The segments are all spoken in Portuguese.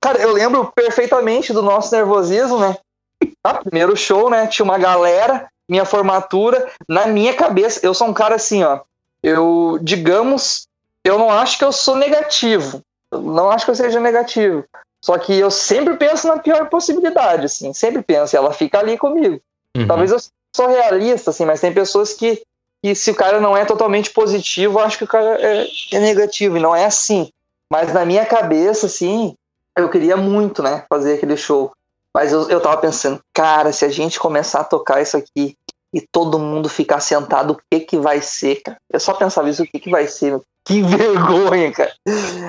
Cara, eu lembro perfeitamente do nosso nervosismo, né? Ah, primeiro show, né? Tinha uma galera, minha formatura. Na minha cabeça, eu sou um cara assim, ó. Eu, digamos, eu não acho que eu sou negativo. Eu não acho que eu seja negativo. Só que eu sempre penso na pior possibilidade, assim. Sempre penso. E ela fica ali comigo. Uhum. Talvez eu sou realista, assim, mas tem pessoas que, que se o cara não é totalmente positivo, eu acho que o cara é, é negativo. E não é assim. Mas na minha cabeça, assim, eu queria muito, né, fazer aquele show. Mas eu, eu tava pensando, cara, se a gente começar a tocar isso aqui e todo mundo ficar sentado, o que que vai ser, cara? Eu só pensava isso, o que que vai ser? Que vergonha, cara.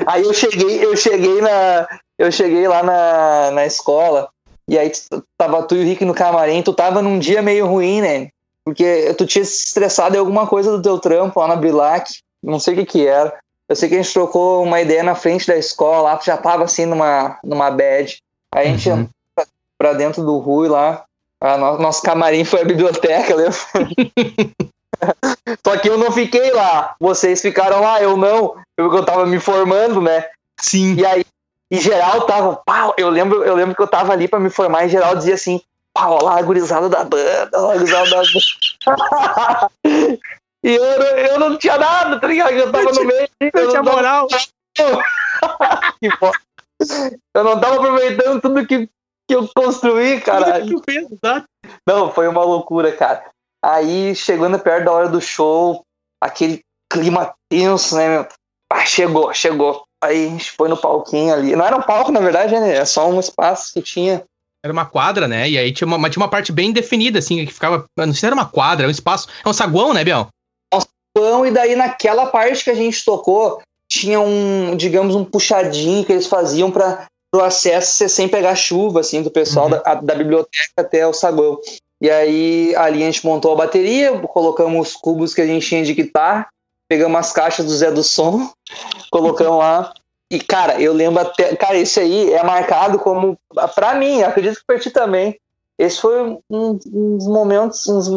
Aí eu cheguei, eu cheguei na, eu cheguei lá na, na escola e aí tava tu e o Rick no camarim, tu tava num dia meio ruim, né? Porque tu tinha se estressado em alguma coisa do teu trampo lá na Brilac, não sei o que que era. Eu sei que a gente trocou uma ideia na frente da escola, lá já tava assim numa, numa bad. Aí a gente uhum. pra, pra dentro do Rui lá. A no, nosso camarim foi a biblioteca, lembra? Só que eu não fiquei lá. Vocês ficaram lá, eu não. Eu, eu tava me formando, né? Sim. E aí, em geral, tava. Eu, lembro, eu lembro que eu tava ali pra me formar, em geral dizia assim: pau, lá a gurizada da banda, lá a gurizada da banda. E eu, eu não tinha nada, tá ligado? Eu tava no meio. Eu, tinha moral. eu não tava aproveitando tudo que, que eu construí, cara. Não, foi uma loucura, cara. Aí, chegando perto da hora do show, aquele clima tenso, né, meu? Ah, chegou, chegou. Aí a gente foi no palquinho ali. Não era um palco, na verdade, né? É só um espaço que tinha. Era uma quadra, né? E aí tinha uma, tinha uma parte bem definida, assim, que ficava. Não sei se era uma quadra, é um espaço. É um saguão, né, Biel? e daí naquela parte que a gente tocou, tinha um, digamos, um puxadinho que eles faziam para o acesso ser sem pegar chuva, assim, do pessoal uhum. da, da biblioteca até o saguão. E aí ali a gente montou a bateria, colocamos os cubos que a gente tinha de guitarra, pegamos as caixas do Zé do Som, colocamos lá. E, cara, eu lembro até. Cara, esse aí é marcado como. Pra mim, acredito que pra ti também esse foi um, um dos momentos, um dos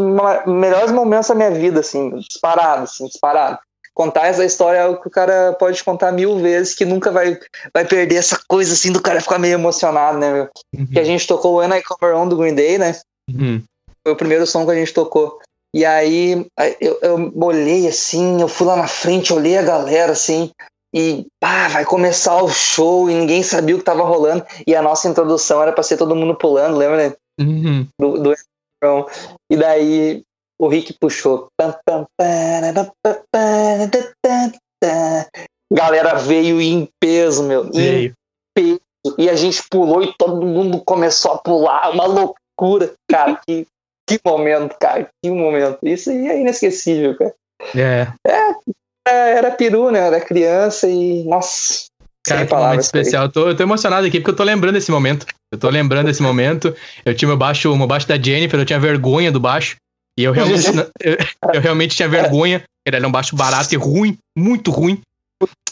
melhores momentos da minha vida, assim, disparado, assim, disparado. Contar essa história é algo que o cara pode contar mil vezes, que nunca vai, vai perder essa coisa, assim, do cara ficar meio emocionado, né, meu? Uhum. Que a gente tocou o When I Come On do Green Day, né? Uhum. Foi o primeiro som que a gente tocou. E aí eu, eu olhei assim, eu fui lá na frente, olhei a galera assim, e pá, vai começar o show e ninguém sabia o que tava rolando. E a nossa introdução era pra ser todo mundo pulando, lembra, né? Uhum. Do, do E daí o Rick puxou. Galera veio em peso, meu. Veio. Em peso. E a gente pulou e todo mundo começou a pular. Uma loucura. Cara, que, que momento, cara. Que momento. Isso aí é inesquecível, cara. É. É, era peru, né? Era criança e. Nossa. Cara, que momento especial. Eu tô, eu tô emocionado aqui porque eu tô lembrando desse momento. Eu tô lembrando desse momento. Eu tinha meu baixo, meu baixo da Jennifer, eu tinha vergonha do baixo. E eu realmente, eu, eu, realmente tinha vergonha. Ele era um baixo barato e ruim, muito ruim.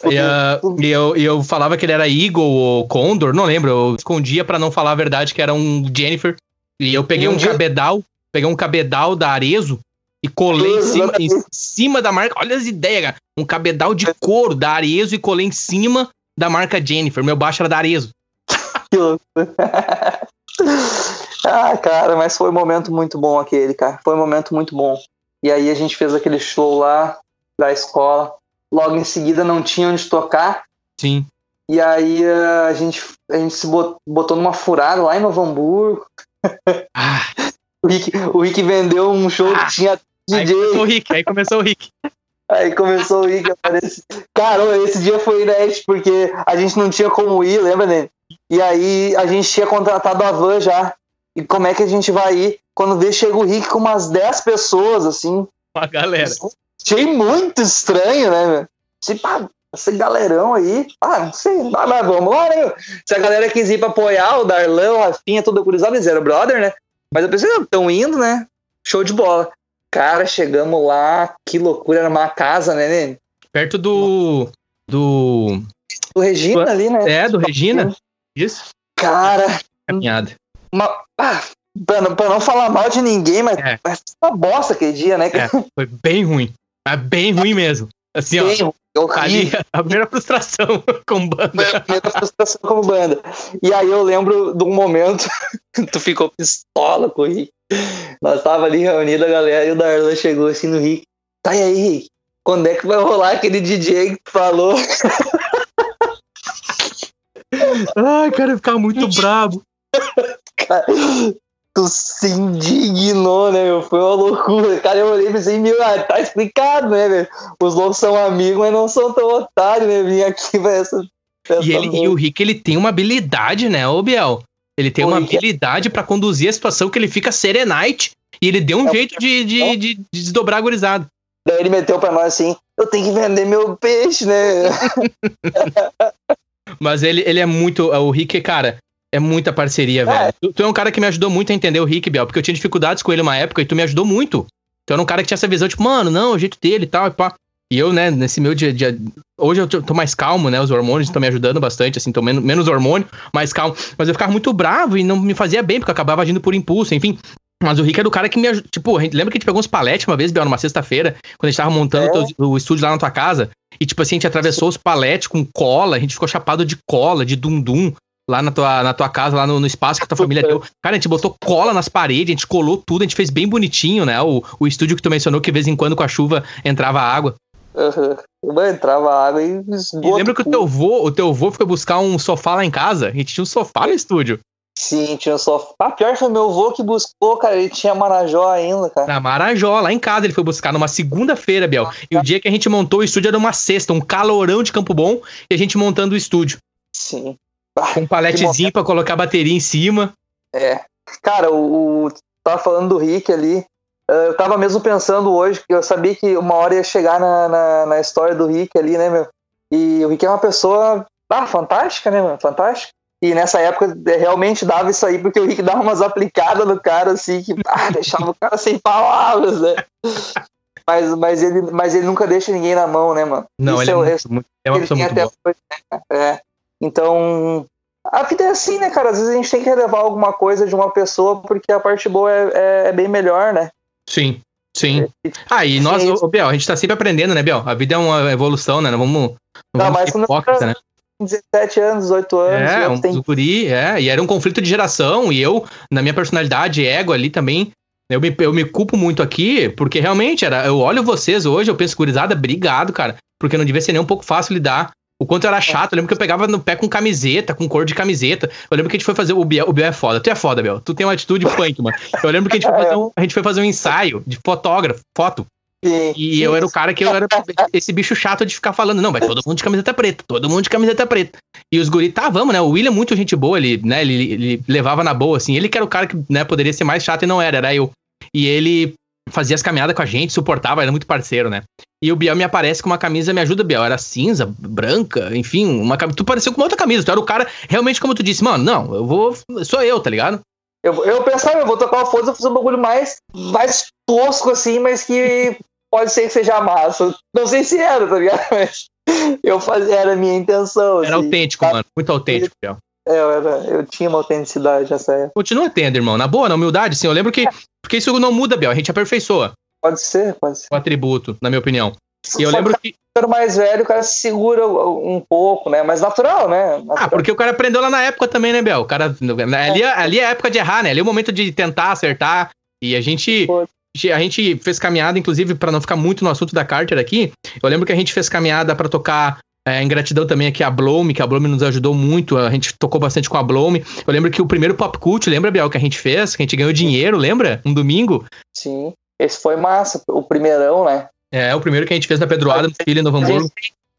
E, uh, e, eu, e eu falava que ele era Eagle ou Condor, não lembro. Eu escondia para não falar a verdade que era um Jennifer. E eu peguei um, um cabedal, peguei um cabedal da Arezo e colei em cima, em cima da marca. Olha as ideias, cara. Um cabedal de couro da Arezo e colei em cima da marca Jennifer. Meu baixo era da Arezo. que louco. ah, cara, mas foi um momento muito bom aquele, cara. Foi um momento muito bom. E aí a gente fez aquele show lá da escola. Logo em seguida não tinha onde tocar. Sim. E aí uh, a gente, a gente se botou numa furada lá em Novo Hamburgo. Ah. o, Rick, o Rick vendeu um show ah. que tinha DJ. Aí começou o Rick, aí começou o Rick. Aí começou o Rick aparecer. Cara, esse dia foi inédito, porque a gente não tinha como ir, lembra, né? E aí a gente tinha contratado a van já. E como é que a gente vai ir? Quando vê, chega o Rick com umas 10 pessoas, assim. Uma galera. Achei muito estranho, né, meu? Pá, esse galerão aí. Ah, não sei. Ah, mas vamos lá, né? Se a galera quis ir pra apoiar o Darlan, o Rafinha, tudo curizado, eles eram brother, né? Mas eu pensei, estão indo, né? Show de bola. Cara, chegamos lá, que loucura, era uma casa, né, né? Perto do. Do. Do Regina ali, né? É, do Regina. Isso. Cara. Caminhada. Uma, ah, pra, não, pra não falar mal de ninguém, mas, É. mas uma bosta aquele dia, né? É, foi bem ruim. Mas bem ruim mesmo. Assim, ó. Bem Ali, a primeira frustração com Foi a banda. primeira frustração como banda. E aí eu lembro de um momento que tu ficou pistola com o Rick. Nós tava ali reunidos a galera e o Darlan chegou assim no Rick. Tá aí, Rick? Quando é que vai rolar aquele DJ que tu falou? Ai, cara, eu ficava muito. Cara, tu se indignou, né, meu? Foi uma loucura. Cara, eu olhei e pensei, meu, ah, tá explicado, né, velho? Os loucos são amigos, mas não são tão otários, né? Vim aqui pra essa. essa E, ele, e o Rick, ele tem uma habilidade, né, ô Biel? Ele tem O uma Rick é- habilidade pra conduzir a situação que ele fica serenite e ele deu um É jeito de, de, de, de desdobrar a gurizada. Daí ele meteu pra nós assim: eu tenho que vender meu peixe, né? Mas ele, ele é muito. O Rick, cara, é muita parceria, velho. Tu, tu é um cara que me ajudou muito a entender o Rick, Biel, porque eu tinha dificuldades com ele uma época e tu me ajudou muito. Tu era um cara que tinha essa visão, tipo, mano, não, o jeito dele e tal, e pá. E eu, né, nesse meu dia, dia Hoje eu tô mais calmo, né? Os hormônios estão me ajudando bastante, assim, tô menos, menos hormônio, mais calmo. Mas eu ficava muito bravo e não me fazia bem, porque eu acabava agindo por impulso, enfim. Mas o Rick é do cara que me ajuda. Tipo, a gente, lembra que a gente pegou uns paletes uma vez, Biel, numa sexta-feira, quando a gente tava montando É. o teu- o estúdio lá na tua casa. E, tipo assim, a gente atravessou os paletes com cola, a gente ficou chapado de cola, de dum-dum, lá na tua, na tua casa, lá no, no espaço que a tua família deu. Cara, a gente botou cola nas paredes, a gente colou tudo, a gente fez bem bonitinho, né? O, o estúdio que tu mencionou, que de vez em quando com a chuva entrava água. Uhum. Entrava água e E esgoto. lembra que o teu vô, o teu vô foi buscar um sofá lá em casa? A gente tinha um sofá no estúdio. Sim, tinha um sofá. Ah, pior foi meu avô que buscou, cara. Ele tinha Marajó ainda, cara. Na Marajó, lá em casa, ele foi buscar numa segunda-feira, Biel. E o dia que a gente montou o estúdio era uma sexta, um calorão de Campo Bom, e a gente montando o estúdio. Sim. Com um paletezinho pra colocar a bateria em cima. É. Cara, o, o tava falando do Rick ali. eh, Eu tava mesmo pensando hoje, que eu sabia que uma hora ia chegar na, na, na história do Rick ali, né, meu? E o Rick é uma pessoa ah, fantástica, né, mano? Fantástica. E nessa época eh, realmente dava isso aí, porque o Rick dava umas aplicadas no cara, assim, que ah, deixava o cara sem palavras, né? Mas, mas, ele, mas ele nunca deixa ninguém na mão, né, mano? Não, Isso ele é, é muito, é uma pessoa muito boa. hoje, né? É. Então, a vida é assim, né, cara? Às vezes a gente tem que relevar alguma coisa de uma pessoa porque a parte boa é, é- é bem melhor, né? Sim, sim. Ah, e nós, Sim. ô, Biel, a gente tá sempre aprendendo, né, Biel? A vida é uma evolução, né? Não vamos, não Não, vamos ser hipócrita, né? 17 anos, 18 anos, É, um guri, é, e era um conflito de geração, e eu, na minha personalidade ego ali também, eu me, eu me culpo muito aqui, porque realmente, era, eu olho vocês hoje, eu penso, gurizada, obrigado, cara, porque não devia ser nem um pouco fácil lidar. O quanto eu era chato, eu lembro que eu pegava no pé com camiseta, com cor de camiseta. Eu lembro que a gente foi fazer. O Biel, o Biel é foda. Tu é foda, Biel. Tu tem uma atitude punk, mano. Eu lembro que a gente foi fazer um, a gente foi fazer um ensaio de fotógrafo, foto. Sim. E eu era o cara que eu era esse bicho chato de ficar falando, não, vai todo mundo de camiseta preta, todo mundo de camiseta preta. E os guri, tá, vamos, né? O William, muito gente boa, ele, né, ele, ele levava na boa, assim. Ele que era o cara que, né, poderia ser mais chato e não era, era eu. E ele fazia as caminhadas com a gente, suportava, era muito parceiro, né? E o Biel me aparece com uma camisa, me ajuda, Biel. Era cinza, branca, enfim, uma camisa. Tu pareceu com uma outra camisa, tu era o cara, realmente, como tu disse, mano, não, eu vou. Sou eu, tá ligado? Eu, eu pensava, eu vou tocar uma vou fazer um bagulho mais, mais tosco, assim, mas que pode ser que seja massa. Não sei se era, tá ligado? Mas eu fazia, era a minha intenção. Era assim. autêntico, mano. Muito autêntico, Biel. É, eu, era, eu tinha uma autenticidade nessa época. Continua tendo, irmão. Na boa, na humildade, sim. Eu lembro que. Porque isso não muda, Biel. A gente aperfeiçoa Pode ser, pode ser. o atributo, na minha opinião. E eu Só lembro que ficando mais velho, o cara se segura um pouco, né? Mas natural, né? Natural. Ah, porque o cara aprendeu lá na época também, né, Bel? O cara. Ali, ali é a época de errar, né? Ali é o momento de tentar acertar. E a gente. A gente fez caminhada, inclusive, pra não ficar muito no assunto da Carter aqui. Eu lembro que a gente fez caminhada pra tocar. É, em gratidão também aqui a Blome, que a Blome nos ajudou muito. A gente tocou bastante com a Blome. Eu lembro que o primeiro Pop Cult, lembra, Biel, que a gente fez? Que a gente ganhou dinheiro, lembra? Um domingo. Sim. Esse foi massa, o primeirão, né? É, o primeiro que a gente fez na Pedroada, no Filho, A Hamburgo.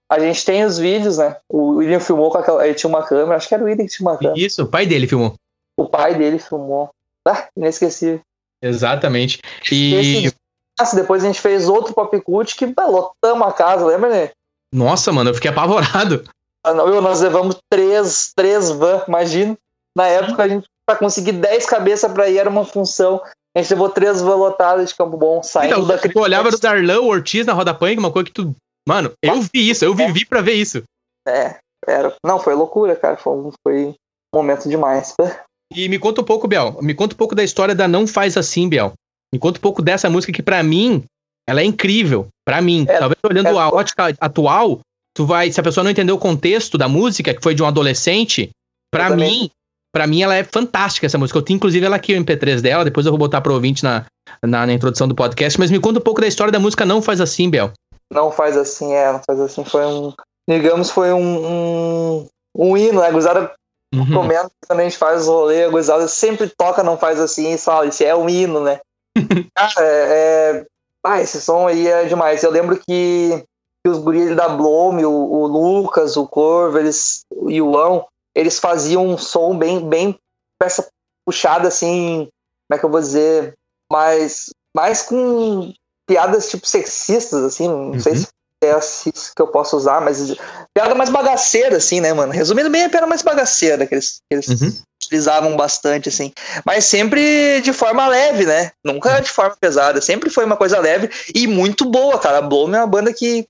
a gente tem os vídeos, né? O William filmou com aquela. Ele tinha uma câmera, acho que era o William que tinha uma câmera. Isso, o pai dele filmou. O pai dele filmou. Ah, inesquecível. Exatamente. E. Esse- Nossa, depois a gente fez outro pop cult que lotamos a casa, lembra, né? Nossa, mano, eu fiquei apavorado. Ah, não, eu- Nós levamos três, três van, imagina. Na época, a gente, pra conseguir 10 cabeças pra ir, era uma função. A gente levou três van lotadas de Campo Bom, saindo Então, da tu olhava do Darlan, o Ortiz na roda punk, uma coisa que tu. Mano, eu vi isso, eu vivi pra ver isso. É, era. Não, foi loucura, cara. Foi, um- foi, momento demais. E me conta um pouco, Biel. Me conta um pouco da história da Não Faz Assim, Biel. Me conta um pouco dessa música que, para mim, ela é incrível. para mim. É, Talvez olhando é, a ótica atual, tu vai. Se a pessoa não entender o contexto da música, que foi de um adolescente, para mim, para mim ela é fantástica essa música. Eu tenho inclusive ela aqui, o MP3 dela, depois eu vou botar pro ouvinte na, na, na, introdução do podcast, mas me conta um pouco da história da música Não Faz Assim, Bel. Não Faz Assim, é, Não Faz Assim foi um, digamos, foi um, um, um hino, né, a gurizada uhum. comenta quando a gente faz o rolê, a gurizada sempre toca Não Faz Assim e fala, isso é um hino, né. Cara, é, é, ah, esse som aí é demais. Eu lembro que, que os guris da Blome, o, o Lucas, o Corvo, eles, o Iuão, eles faziam um som bem, bem peça puxada, assim, como é que eu vou dizer, mais, mais com piadas tipo sexistas, assim, não uhum. sei se é assim que eu posso usar, mas piada mais bagaceira, assim, né, mano? Resumindo bem, a piada mais bagaceira que eles, que eles uhum. utilizavam bastante, assim. Mas sempre de forma leve, né? Nunca uhum. de forma pesada. Sempre foi uma coisa leve e muito boa, cara. A Bloom é uma banda que.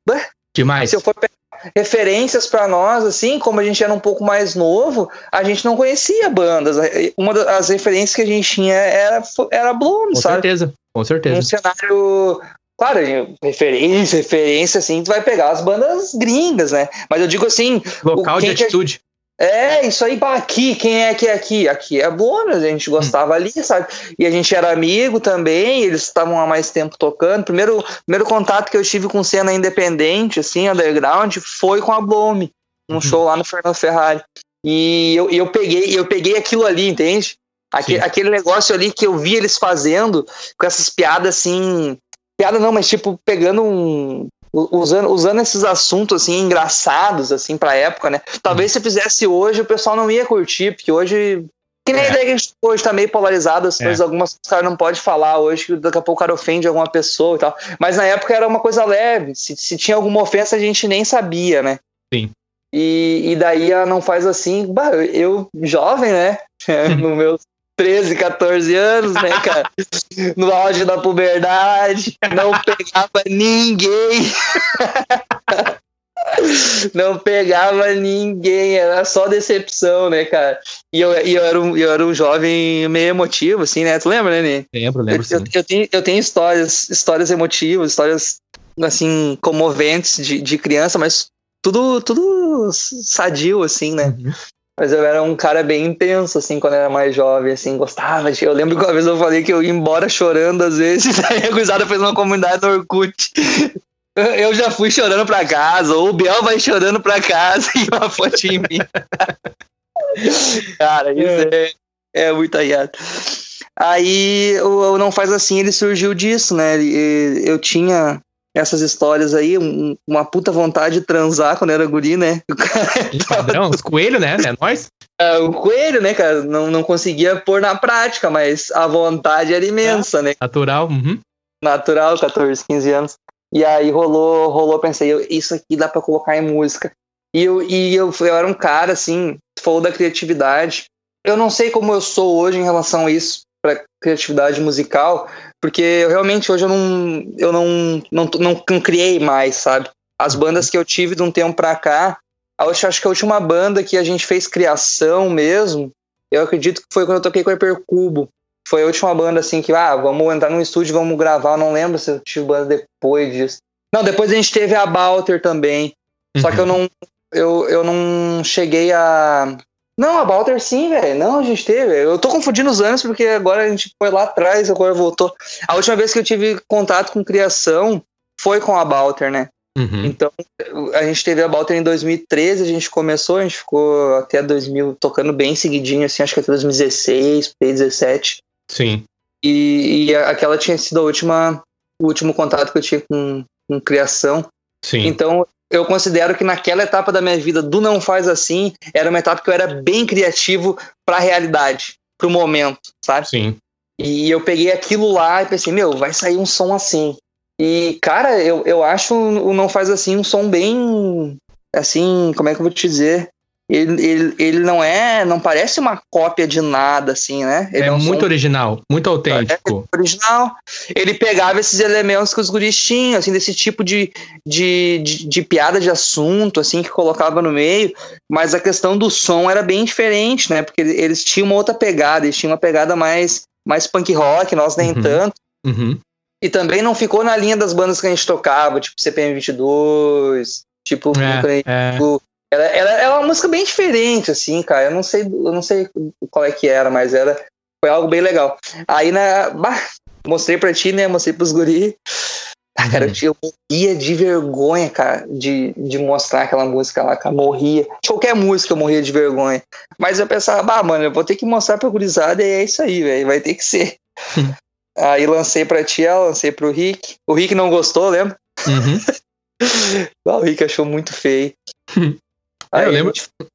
Demais. Se eu for pegar referências para nós, assim, como a gente era um pouco mais novo, a gente não conhecia bandas. Uma das referências que a gente tinha era, era Bloom, com sabe? Com certeza, com certeza. Um cenário. Claro, referência, referência, assim, tu vai pegar as bandas gringas, né? Mas eu digo assim. Local de atitude. É, isso aí, aqui, quem é que é aqui? Aqui é bônus, a gente gostava ali, sabe? E a gente era amigo também, eles estavam há mais tempo tocando. Primeiro, primeiro contato que eu tive com cena independente, assim, underground, foi com a Blome, um uhum. show lá no Fernando Ferrari. E eu, eu peguei, eu peguei aquilo ali, entende? Aquele, aquele negócio ali que eu vi eles fazendo, com essas piadas assim. Piada não, mas tipo, pegando um, usando, usando esses assuntos assim engraçados assim para época, né? Talvez se fizesse hoje o pessoal não ia curtir, porque hoje que nem é. a ideia que a gente hoje tá meio polarizado, as é. coisas, algumas coisas o cara não pode falar hoje, que daqui a pouco o cara ofende alguma pessoa e tal. Mas na época era uma coisa leve. Se, se tinha alguma ofensa, a gente nem sabia, né? Sim. E, e daí a não faz assim, bah, eu, jovem, né? no meus 13, 14 anos, né, cara? No auge da puberdade, não pegava ninguém. não pegava ninguém, era só decepção, né, cara? E eu, e eu, era, um, eu era um jovem meio emotivo, assim, né? Tu lembra, né, Nê? Lembro, lembro. Eu, eu, eu, tenho, eu tenho histórias, histórias emotivas, histórias, assim, comoventes de, de criança, mas tudo, tudo sadio, assim, né? Uhum. Mas eu era um cara bem intenso, assim, quando eu era mais jovem, assim, gostava de... Eu lembro que uma vez eu falei que eu ia embora chorando às vezes, aí a gurizada fez uma comunidade no Orkut. Eu já fui chorando pra casa, ou o Biel vai chorando pra casa e uma fotinha em mim. cara, isso é, é, é muito aiado. Aí o Não Faz Assim, ele surgiu disso, né? Eu tinha essas histórias aí, um, uma puta vontade de transar quando era guri, né? Padrão, os coelhos, né? É nóis. É, o coelho, né, cara? Não, não conseguia pôr na prática, mas a vontade era imensa, é, né? Natural. Uhum. Natural, 14, 15 anos. E aí rolou, rolou, pensei, isso aqui dá pra colocar em música. E eu, e eu, eu era um cara, assim, falou da criatividade. Eu não sei como eu sou hoje em relação a isso, pra criatividade musical, porque eu, realmente hoje eu não, eu não, não, não, não criei mais, sabe? As bandas que eu tive de um tempo pra cá, acho, acho que a última banda que a gente fez criação mesmo, eu acredito que foi quando eu toquei com o Hypercubo. Foi a última banda assim que, ah, vamos entrar num estúdio, vamos gravar. Eu não lembro se eu tive banda depois disso. Não, depois a gente teve a Balter também. Uhum. Só que eu uhum. não, eu, eu não cheguei a, não, a Balter sim, velho. Não, a gente teve. Eu tô confundindo os anos porque agora a gente foi lá atrás, agora voltou. A última vez que eu tive contato com criação foi com a Balter, né? Uhum. Então, a gente teve a Balter em 2013, a gente começou, a gente ficou até 2000 tocando bem seguidinho, assim, acho que até 2016, P17. Sim. E, e aquela tinha sido a última, o último contato que eu tive com, com criação. Sim. Então, eu considero que naquela etapa da minha vida do não faz assim, era uma etapa que eu era bem criativo para a realidade, para o momento, sabe? Sim. E eu peguei aquilo lá e pensei, meu, vai sair um som assim. E, cara, eu, eu acho o não faz assim um som bem. Assim, como é que eu vou te dizer? Ele, ele, ele não é, não parece uma cópia de nada, assim, né? Ele é muito som... original, muito autêntico. É original. Ele pegava esses elementos que os guris tinham, assim, desse tipo de, de, de, de, piada de assunto, assim, que colocava no meio, mas a questão do som era bem diferente, né? Porque eles tinham uma outra pegada, eles tinham uma pegada mais, mais punk rock, nós nem uhum. tanto. Uhum. E também não ficou na linha das bandas que a gente tocava, tipo CPM 22, tipo, é, é. tipo ela, ela, ela, é uma música bem diferente, assim, cara. Eu não sei, eu não sei qual é que era, mas era, foi algo bem legal. Aí na. Bah, mostrei pra ti, né? Mostrei pros guri. Ah, cara, eu, eu morria de vergonha, cara, de, de mostrar aquela música lá, cara. Morria. De qualquer música eu morria de vergonha. Mas eu pensava, bah, mano, eu vou ter que mostrar pra gurizada e é isso aí, velho. Vai ter que ser. aí lancei pra tia, lancei pro Rick. O Rick não gostou, lembra? Uhum. o Rick achou muito feio. É, eu, lembro,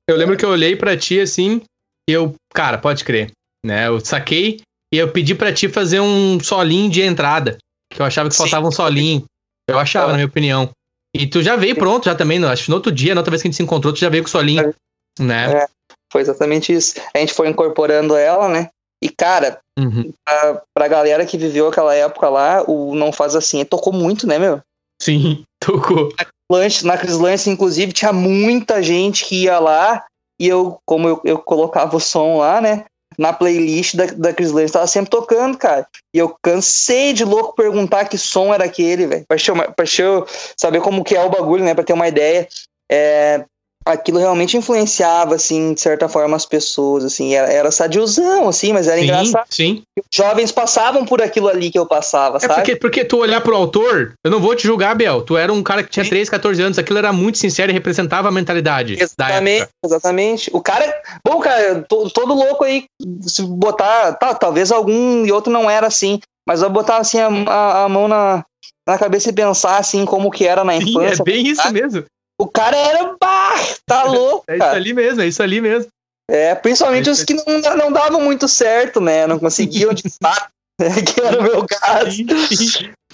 eu lembro que eu olhei para ti assim e eu, cara, pode crer, né? Eu saquei e eu pedi para ti fazer um solinho de entrada, que eu achava que Sim. faltava um solinho. Eu achava, na minha opinião. E tu já veio pronto, já também, acho que no outro dia, na outra vez que a gente se encontrou, tu já veio com o solinho, é. né? É, foi exatamente isso. A gente foi incorporando ela, né? E, cara, uhum. pra, pra galera que viveu aquela época lá, o Não Faz Assim tocou muito, né, meu? Sim, tocou lanche, na Cris Lance, inclusive, tinha muita gente que ia lá e eu, como eu, eu colocava o som lá, né? Na playlist da, da Chris Lance, tava sempre tocando, cara. E eu cansei de louco perguntar que som era aquele, velho. Pra, pra eu saber como que é o bagulho, né? Pra ter uma ideia. É, aquilo realmente influenciava, assim, de certa forma, as pessoas, assim, era, era sadiozão, assim, mas era sim, engraçado. Sim. Jovens passavam por aquilo ali que eu passava, é sabe? Porque, porque tu olhar pro autor, eu não vou te julgar, Bel, tu era um cara que tinha sim. 13, 14 anos, aquilo era muito sincero e representava a mentalidade Exatamente, exatamente. O cara, bom, cara, todo, todo louco aí, se botar, tá, talvez algum e outro não era assim, mas eu botar, assim, a, a, a mão na, na cabeça e pensar, assim, como que era na infância. Sim, é bem isso mesmo. O cara era. Bah, tá louco. É isso ali mesmo, é isso ali mesmo. É, principalmente é os que não, não davam muito certo, né? Não conseguiam de fato, né? que era o meu caso.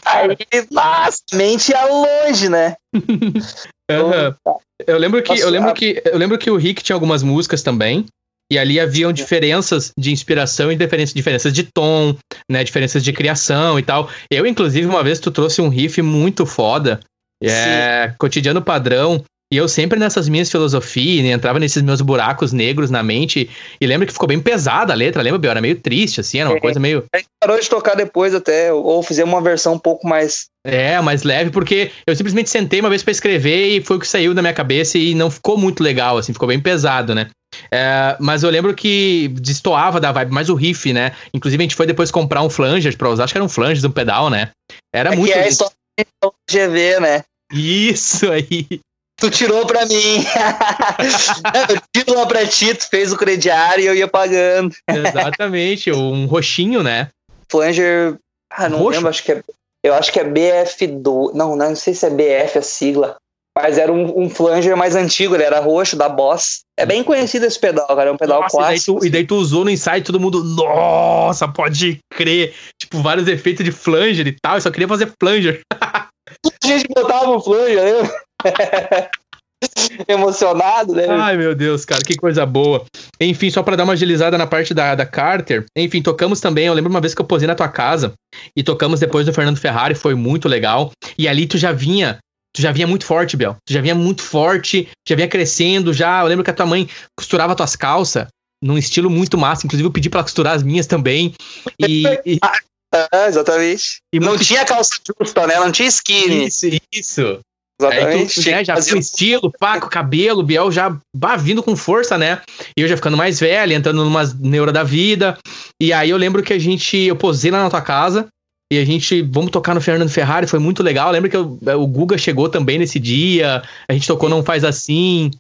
Aí, mas, mente ia longe, né? Uhum. Eu lembro que eu lembro que eu lembro que o Rick tinha algumas músicas também. E ali haviam diferenças de inspiração e diferenças, diferenças de tom, né? Diferenças de criação e tal. Eu, inclusive, uma vez tu trouxe um riff muito foda é, Sim. cotidiano padrão. E eu sempre nessas minhas filosofias, né, entrava nesses meus buracos negros na mente. E lembro que ficou bem pesada a letra, lembra, Biel? Era meio triste, assim, era uma é, coisa meio. A gente parou de tocar depois até, ou fizemos uma versão um pouco mais. É, mais leve, porque eu simplesmente sentei uma vez para escrever e foi o que saiu da minha cabeça e não ficou muito legal, assim, ficou bem pesado, né? É, mas eu lembro que destoava da vibe, mais o riff, né? Inclusive a gente foi depois comprar um flanger pra usar, acho que era um flanger, um pedal, né? Era é muito. Que é a história do GV, né? Isso aí. Tu tirou pra mim. eu tiro lá pra ti, tu fez o crediário e eu ia pagando. Exatamente, um roxinho, né? Flanger. Ah, não Roxo? lembro, acho que é. Eu acho que é BF2. Não, não sei se é BF a sigla. Mas era um, um flanger mais antigo, ele era roxo, da Boss. É bem conhecido esse pedal, cara. É um pedal nossa, clássico. E daí, tu, e daí tu usou no insight todo mundo, nossa, pode crer. Tipo, vários efeitos de flanger e tal. Eu só queria fazer flanger. a gente botava o flange, né? Emocionado, né? Ai, meu Deus, cara, que coisa boa. Enfim, só para dar uma agilizada na parte da, da Carter. Enfim, tocamos também. Eu lembro uma vez que eu posei na tua casa e tocamos depois do Fernando Ferrari, foi muito legal. E ali tu já vinha tu já vinha muito forte, Bel. Tu já vinha muito forte, já vinha crescendo, já. Eu lembro que a tua mãe costurava tuas calças num estilo muito massa. Inclusive, eu pedi pra costurar as minhas também. E. e... Ah, exatamente. E não muito... tinha calça justa, né? Não tinha skinny. Isso, isso. Exatamente. Aí tu, né, já com estilo, pá, com cabelo, Biel já bah, vindo com força, né? E eu já ficando mais velho, entrando numa neura da vida. E aí eu lembro que a gente, eu posei lá na tua casa, e a gente, vamos tocar no Fernando Ferrari, foi muito legal. Lembra que eu, o Guga chegou também nesse dia, a gente tocou Não Faz Assim.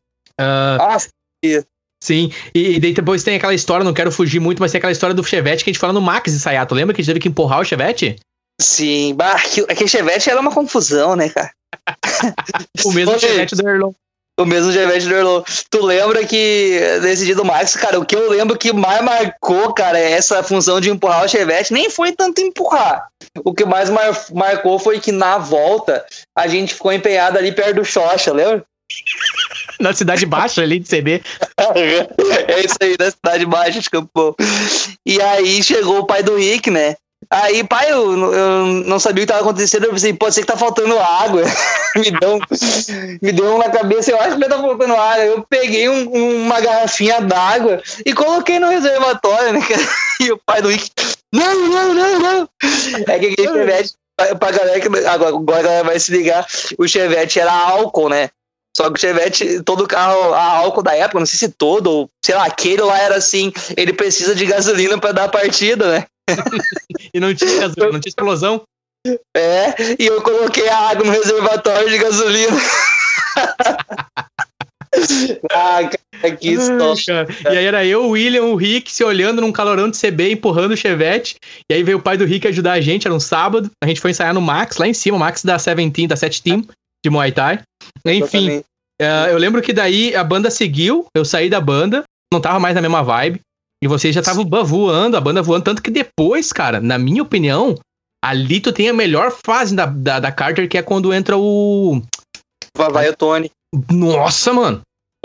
Uh, ah, sim. E, e daí depois tem aquela história, não quero fugir muito, mas tem aquela história do Chevette que a gente fala no Max de Sayato. Lembra que a gente teve que empurrar o Chevette? Sim, bah, aquele Chevette era uma confusão, né, cara? o mesmo Chevette do Erlon. O mesmo Chevette do Erlon. Tu lembra que nesse dia do Max, cara, o que eu lembro que mais marcou, cara, é essa função de empurrar o Chevette. Nem foi tanto empurrar. O que mais mar marcou foi que na volta a gente ficou empenhado ali perto do Xoxa, lembra? Na cidade baixa ali de CB. É isso aí, da cidade baixa de Campo E aí chegou o pai do Rick, né? Aí, pai, eu, eu não sabia o que estava acontecendo. Eu pensei, pode ser que tá faltando água. me, deu, me deu um na cabeça. Eu acho que tá faltando água. Eu peguei um, uma garrafinha d'água e coloquei no reservatório, né, E o pai do Rick, não, não, não, não. É que aquele chevette, pra galera que agora, agora a galera vai se ligar, o chevette era álcool, né? Só que o Chevette, todo carro a álcool da época, não sei se todo, ou sei lá, aquele lá era assim, ele precisa de gasolina para dar a partida, né? e não tinha gasolina, não tinha explosão. É, e eu coloquei a água no reservatório de gasolina. ah, cara, que história. E aí era eu, o William, o Rick se olhando num calorão de CB, empurrando o Chevette. E aí veio o pai do Rick ajudar a gente, era um sábado. A gente foi ensaiar no Max, lá em cima, o Max da Seventeen, da Set Team de Muay Thai. Enfim, uh, eu lembro que daí a banda seguiu, eu saí da banda, não tava mais na mesma vibe. E vocês já estavam voando, a banda voando. Tanto que depois, cara, na minha opinião, ali tu tem a melhor fase da, da, da Carter, que é quando entra o. Vai o Tony. Nossa, mano.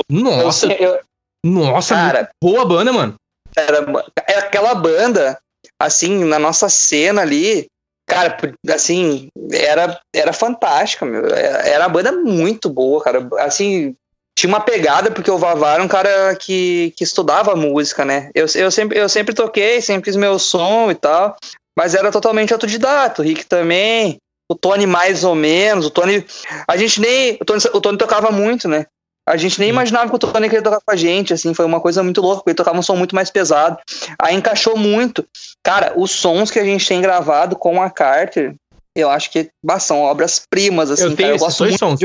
Nossa. Eu, Nossa, cara, boa banda, mano. Era, é aquela banda, assim, na nossa cena ali, Cara, assim, era, era fantástica, meu. É, era uma banda muito boa, cara. Assim, tinha uma pegada, porque o Vavá era um cara que, que estudava música, né? Eu, eu, sempre, eu sempre toquei, sempre fiz meu som e tal, mas era totalmente autodidata. O Rick também, o Tony mais ou menos. O Tony. A gente nem. O Tony, o Tony tocava muito, né? A gente nem imaginava que o Tony queria tocar com a gente, assim, foi uma coisa muito louca, porque ele tocava um som muito mais pesado. Aí encaixou muito. Cara, os sons que a gente tem gravado com a Carter, eu acho que bah, são obras-primas, assim, eu tenho cara, eu gosto dois sons.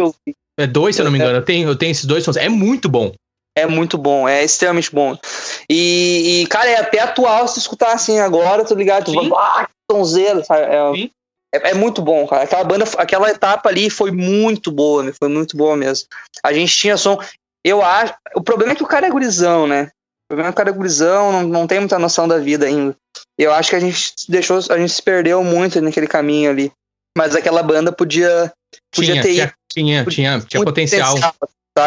É dois, se eu não me engano. Eu tenho, eu tenho esses dois sons. É muito bom. É muito bom, é extremamente bom. E, e cara, é até atual se escutar assim agora, tô ligado? Tu vai, ah, sonzeiro, sabe? É, Sim. É, é, muito bom, cara. Aquela banda, aquela etapa ali foi muito boa, né? Foi muito boa mesmo. A gente tinha som. Eu acho. O problema é que o cara é gurizão, né? O problema é que o cara é gurizão, não, não tem muita noção da vida ainda. Eu acho que a gente deixou. A gente se perdeu muito naquele caminho ali. Mas aquela banda podia. Podia tinha, ter tinha, tinha, tinha, tinha potencial. potencial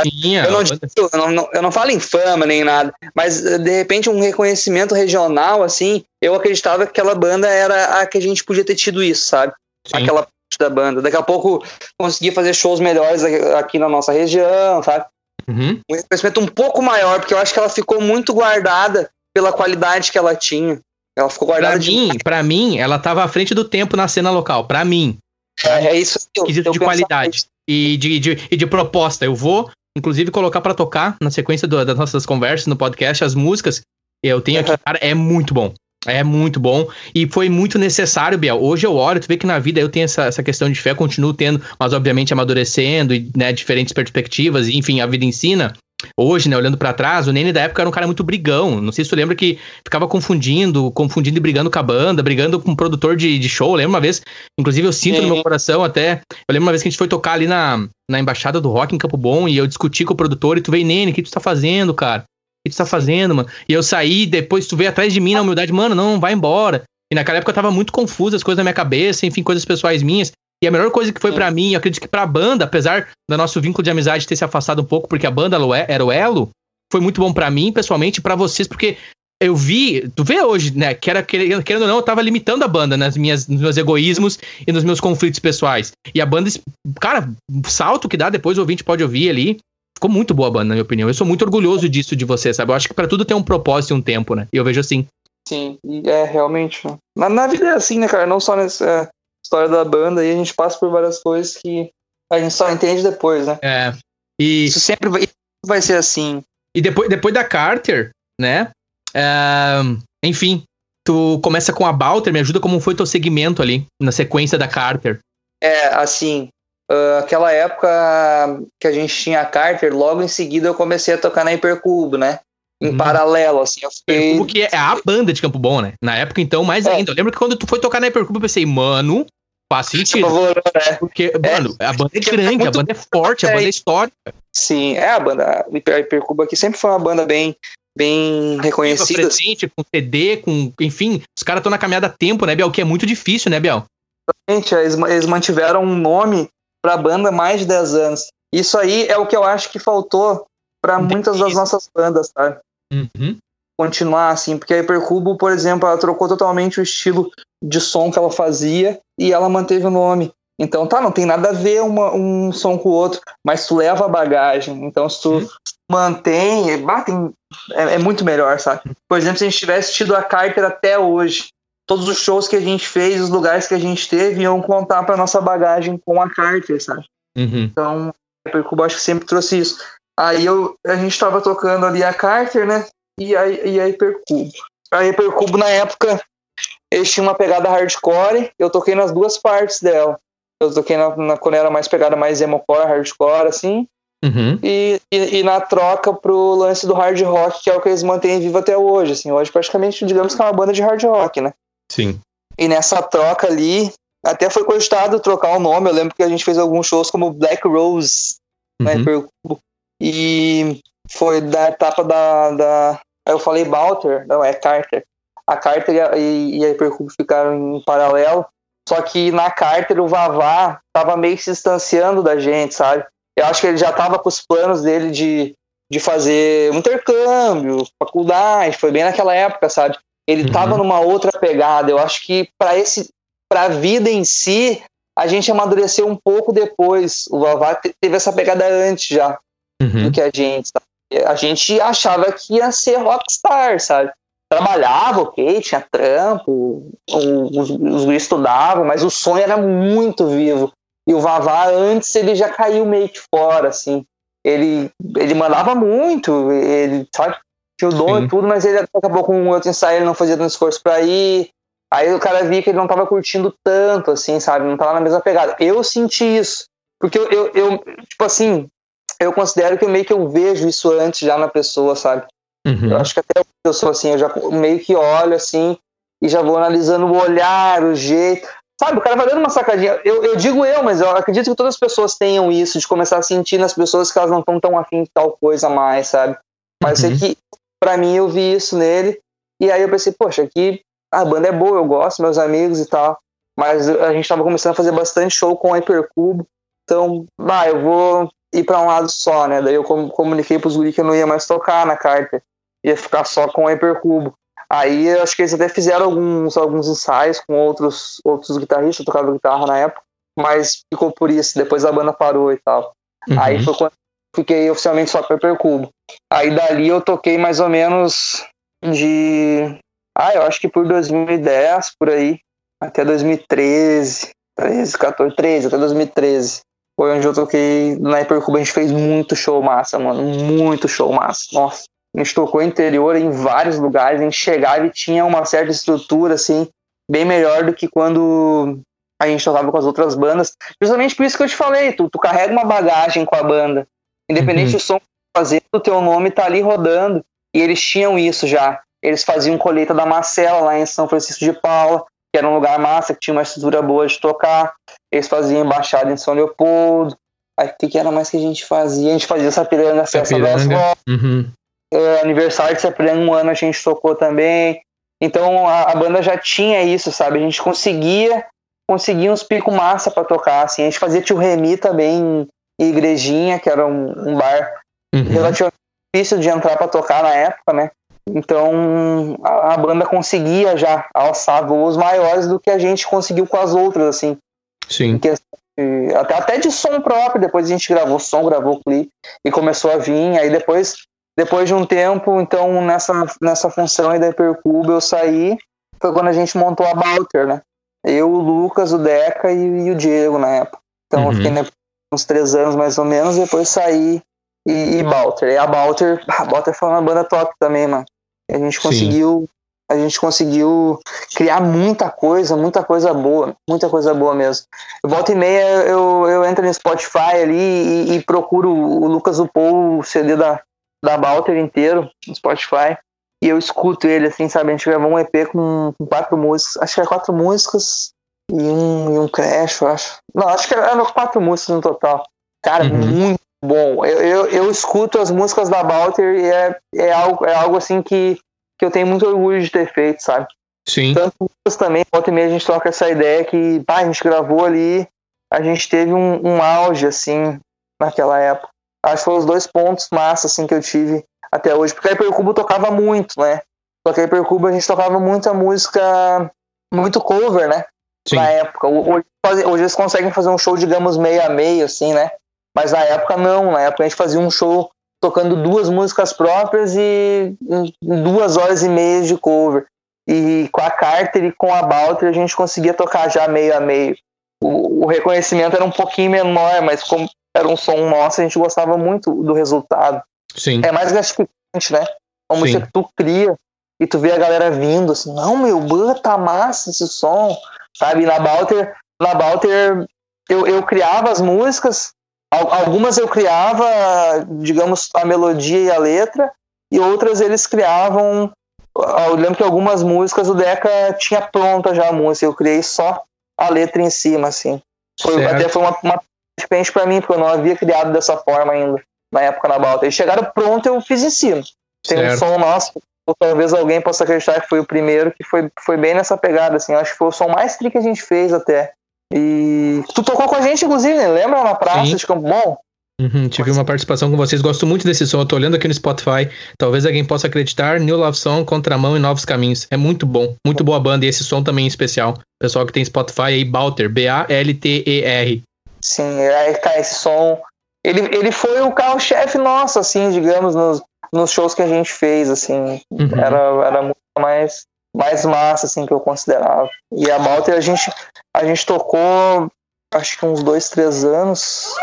Tinha, eu, não, eu, não, eu não falo em fama nem nada, mas de repente um reconhecimento regional, assim, eu acreditava que aquela banda era a que a gente podia ter tido isso, sabe? Sim. Aquela parte da banda. Daqui a pouco conseguir fazer shows melhores aqui na nossa região, sabe? Uhum. Um reconhecimento um pouco maior, porque eu acho que ela ficou muito guardada pela qualidade que ela tinha. Ela ficou guardada pra mim, de... Pra mim, ela tava à frente do tempo na cena local. Pra mim. É, é isso. Quesito de qualidade e de, de, e de proposta. Eu vou, inclusive, colocar para tocar na sequência do, das nossas conversas no podcast as músicas. Eu tenho aqui, cara, é muito bom. É muito bom. E foi muito necessário, Biel. Hoje eu olho, tu vê que na vida eu tenho essa, essa questão de fé, continuo tendo, mas obviamente amadurecendo e né, diferentes perspectivas, e, enfim, a vida ensina. Hoje, né, olhando para trás, o Nene da época era um cara muito brigão. Não sei se tu lembra que ficava confundindo, confundindo e brigando com a banda, brigando com o um produtor de, de show. Lembra uma vez? Inclusive, eu sinto no meu coração até. Eu lembro uma vez que a gente foi tocar ali na, na Embaixada do Rock em Campo Bom e eu discuti com o produtor e tu veio, Nene, o que tu tá fazendo, cara? que tu tá fazendo, mano? E eu saí, depois tu veio atrás de mim na humildade, mano, não, vai embora. E naquela época eu tava muito confuso, as coisas na minha cabeça, enfim, coisas pessoais minhas. E a melhor coisa que foi para mim, eu acredito que pra banda, apesar do nosso vínculo de amizade ter se afastado um pouco, porque a banda era o elo, foi muito bom para mim, pessoalmente, para vocês, porque eu vi, tu vê hoje, né, que era, querendo ou não, eu tava limitando a banda nas minhas, nos meus egoísmos e nos meus conflitos pessoais. E a banda, cara, salto que dá, depois o ouvinte pode ouvir ali, Ficou muito boa a banda, na minha opinião. Eu sou muito orgulhoso disso de você, sabe? Eu acho que para tudo tem um propósito e um tempo, né? E eu vejo assim. Sim, é realmente. Na, na vida é assim, né, cara? Não só nessa é, história da banda, e a gente passa por várias coisas que a gente só entende depois, né? É. E... Isso sempre vai, vai ser assim. E depois, depois da Carter, né? Enfim, tu começa com a Balter, me ajuda como foi teu segmento ali, na sequência da Carter. É, assim, Uh, aquela época que a gente tinha a Carter, logo em seguida eu comecei a tocar na Hipercubo, né? Em hum. paralelo, assim, eu fiquei... Hipercubo que é a banda de Campo Bom, né? Na época, então, mais é. ainda. Eu lembro que quando tu foi tocar na Hipercubo, eu pensei, mano, faz sentido. Favor, né? Porque, é. mano, a banda é grande, a banda é forte, a banda é histórica. Sim, é a banda, a Hipercubo aqui sempre foi uma banda bem bem reconhecida. Presente, com CD, com, enfim, os caras estão na caminhada a tempo, né, Biel? Que é muito difícil, né, Biel? Exatamente, eles, eles mantiveram um nome para a banda mais de 10 anos. Isso aí é o que eu acho que faltou para muitas das nossas bandas, sabe? Uhum. Continuar assim, porque a Hypercubo, por exemplo, ela trocou totalmente o estilo de som que ela fazia e ela manteve o nome. Então, tá, não tem nada a ver uma, um som com o outro, mas tu leva a bagagem. Então, se tu uhum. mantém, bah, tem, é, é, muito melhor, sabe? Por exemplo, se a gente tivesse tido a Carter até hoje, todos os shows que a gente fez, os lugares que a gente teve, iam contar pra nossa bagagem com a Carter, sabe? Uhum. Então, a Hypercubo acho que sempre trouxe isso. Aí eu, a gente tava tocando ali a Carter, né? E a, e a Hypercubo. A Hypercubo, na época, eles tinham uma pegada hardcore, eu toquei nas duas partes dela. Eu toquei na, na, quando era mais pegada mais emocore, hardcore, assim. Uhum. E, e, e, na troca pro lance do hard rock, que é o que eles mantêm vivo até hoje. Assim, hoje praticamente, digamos que é uma banda de hard rock, né? Sim. E nessa troca ali, até foi cogitado trocar o nome. Eu lembro que a gente fez alguns shows como Black Rose, né, uhum. né? E foi da etapa da, da. Eu falei Balter, não, é Carter. A Carter e, e a Hypercube ficaram em paralelo. Só que na Carter o Vavá tava meio se distanciando da gente, sabe? Eu acho que ele já tava com os planos dele de, de fazer um intercâmbio, faculdade, foi bem naquela época, sabe? Ele uhum. tava numa outra pegada. Eu acho que para esse para a vida em si, a gente amadureceu um pouco depois. O Vavá teve essa pegada antes já uhum. do que a gente. Sabe? A gente achava que ia ser rockstar, sabe? trabalhava, ok, tinha trampo, os, os estudavam, mas o sonho era muito vivo. E o Vavá, antes, ele já caiu meio que fora, assim. Ele, ele mandava muito, ele, sabe, tinha o dom e tudo, mas ele acabou com um outro ensaio, ele não fazia tanto esforço pra ir. Aí o cara via que ele não tava curtindo tanto, assim, sabe, não tava na mesma pegada. Eu senti isso, porque eu, eu, eu tipo assim, eu considero que eu meio que eu vejo isso antes já na pessoa, sabe? Uhum. Eu acho que até eu sou assim, eu já meio que olho assim e já vou analisando o olhar, o jeito. Sabe, o cara vai dando uma sacadinha. Eu, eu digo eu, mas eu acredito que todas as pessoas tenham isso, de começar a sentir nas pessoas que elas não estão tão afim de tal coisa mais, sabe? Mas uhum. eu sei que, pra mim, eu vi isso nele. E aí eu pensei, poxa, aqui a banda é boa, eu gosto, meus amigos e tal. Mas a gente tava começando a fazer bastante show com o Hypercubo. Então, ah, eu vou ir para um lado só, né? Daí eu comuniquei pros guri que eu não ia mais tocar na carta ia ficar só com o Hypercubo. Aí acho que eles até fizeram alguns, alguns ensaios com outros, outros guitarristas, tocava guitarra na época, mas ficou por isso, depois a banda parou e tal. Uhum. Aí foi quando fiquei oficialmente só com o Hypercubo. Aí dali eu toquei mais ou menos de. Ah, eu acho que por 2010, por aí, até 2013, 13, 14, 13, até 2013. Foi onde eu toquei na Hypercubo, a gente fez muito show massa, mano. Muito show massa. Nossa a gente tocou interior em vários lugares, a gente chegava e tinha uma certa estrutura, assim, bem melhor do que quando a gente tocava com as outras bandas. Justamente por isso que eu te falei, tu, tu carrega uma bagagem com a banda. Independente uhum. do som que tu fazendo, o teu nome tá ali rodando. E eles tinham isso já. Eles faziam colheita da Marcela lá em São Francisco de Paula, que era um lugar massa, que tinha uma estrutura boa de tocar. Eles faziam embaixada em São Leopoldo. Aí o que, que era mais que a gente fazia? A gente fazia essa piranga, festa das uhum uh, aniversário de Sapiranga, um ano a gente tocou também. Então a, a, banda já tinha isso, sabe? A gente conseguia conseguia uns pico massa para tocar, assim. A gente fazia tio Remi também em Igrejinha, que era um, um bar uhum. relativamente difícil de entrar para tocar na época, né? Então a, a, banda conseguia já alçar voos maiores do que a gente conseguiu com as outras, assim. Sim. até, até de som próprio, depois a gente gravou som, gravou clipe e começou a vir. Aí depois depois de um tempo, então, nessa, nessa função aí da Hypercube, eu saí. Foi quando a gente montou a Balter, né? Eu, o Lucas, o Deca e, e o Diego na época. Então, uhum. eu fiquei né, uns três anos mais ou menos, depois saí e, e Balter. E a Balter, a Balter foi uma banda top também, mano. a gente conseguiu. Sim. A gente conseguiu criar muita coisa, muita coisa boa, muita coisa boa mesmo. Volta e meia eu, eu entro no Spotify ali e, e procuro o Lucas Upou, o CD da, da Balter inteiro no Spotify. E eu escuto ele, assim, sabe? A gente gravou um EP com, com quatro músicas. Acho que é quatro músicas e um, e um crash, eu acho. Não, acho que eram quatro músicas no total. Cara, uhum. muito bom. Eu, eu, eu, escuto as músicas da Balter e é, é, algo, é algo assim que, que eu tenho muito orgulho de ter feito, sabe? Sim. Tanto também, volta e meia a gente troca essa ideia que, pá, a gente gravou ali, a gente teve um, um auge, assim, naquela época. Acho que foram os dois pontos massa, assim, que eu tive até hoje. Porque a Hypercubo tocava muito, né? Só que a Hypercubo a gente tocava muita música, muito cover, né? Sim. Na época. Hoje, hoje eles conseguem fazer um show, digamos, meio a meio, assim, né? Mas na época não. Na época a gente fazia um show tocando duas músicas próprias e duas horas e meia de cover. E com a Carter e com a Balter a gente conseguia tocar já meio a meio. O, o reconhecimento era um pouquinho menor, mas como era um som nosso, a gente gostava muito do resultado. Sim. É mais gratificante, né? Uma música que tu cria e tu vê a galera vindo assim, não, meu, tá massa esse som, sabe? Na Balter, na Balter eu, eu criava as músicas, algumas eu criava, digamos, a melodia e a letra, e outras eles criavam. Eu lembro que algumas músicas o Deca tinha pronta já a música, eu criei só a letra em cima, assim. Foi, até foi uma, uma diferente para mim, porque eu não havia criado dessa forma ainda, na época na Balta. Eles chegaram pronto, eu fiz em cima. Tem certo. um som nosso, ou talvez alguém possa acreditar que foi o primeiro, que foi, foi bem nessa pegada, assim. Eu acho que foi o som mais tri que a gente fez até. E tu tocou com a gente, inclusive, né? lembra na praça Sim. de Campo Bom? Uhum, tive uma participação com vocês, gosto muito desse som. Eu tô olhando aqui no Spotify. Talvez alguém possa acreditar. New Love Song, Contramão e Novos Caminhos. É muito bom, muito boa banda. E esse som também é especial. Pessoal que tem Spotify aí, Balter, B-A-L-T-E-R. Sim, aí, cara, esse som. Ele, ele foi o carro-chefe nosso, assim, digamos, nos, nos shows que a gente fez, assim. Uhum. Era, era muito mais, mais massa, assim, que eu considerava. E a Balter, a gente, a gente tocou, acho que uns dois, três anos.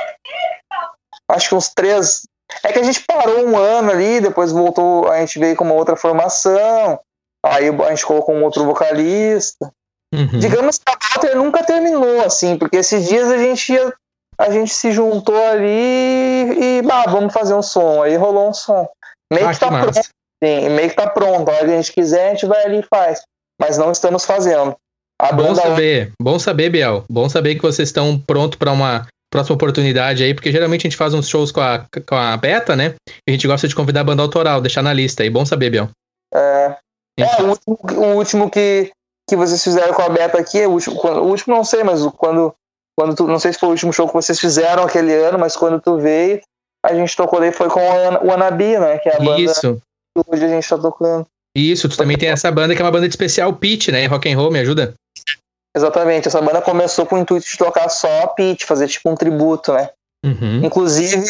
Acho que uns três. É que a gente parou um ano ali, depois voltou, a gente veio com uma outra formação. Aí a gente colocou um outro vocalista. Uhum. Digamos que a Walter nunca terminou, assim, porque esses dias a gente ia, a gente se juntou ali e, bah, vamos fazer um som. Aí rolou um som. Meio ah, que tá que pronto. Sim, meio que tá pronto. A a gente quiser, a gente vai ali e faz. Mas não estamos fazendo. A bom saber, bom saber, Biel. Bom saber que vocês estão prontos para uma próxima oportunidade aí, porque geralmente a gente faz uns shows com a, com a Beta, né? E a gente gosta de convidar a banda autoral, deixar na lista aí. Bom saber, Biel. É. É, o último, o último que, que vocês fizeram com a Beta aqui, o último, o último não sei, mas quando, quando tu, não sei se foi o último show que vocês fizeram aquele ano, mas quando tu veio, a gente tocou daí foi com o Anabi, né? Que é a banda Isso. Hoje a gente tá tocando. Isso, tu também tem essa banda que é uma banda de especial pitch, né? Rock and roll, me ajuda? Exatamente, essa banda começou com o intuito de tocar só pitch, fazer tipo um tributo, né? Uhum. Inclusive,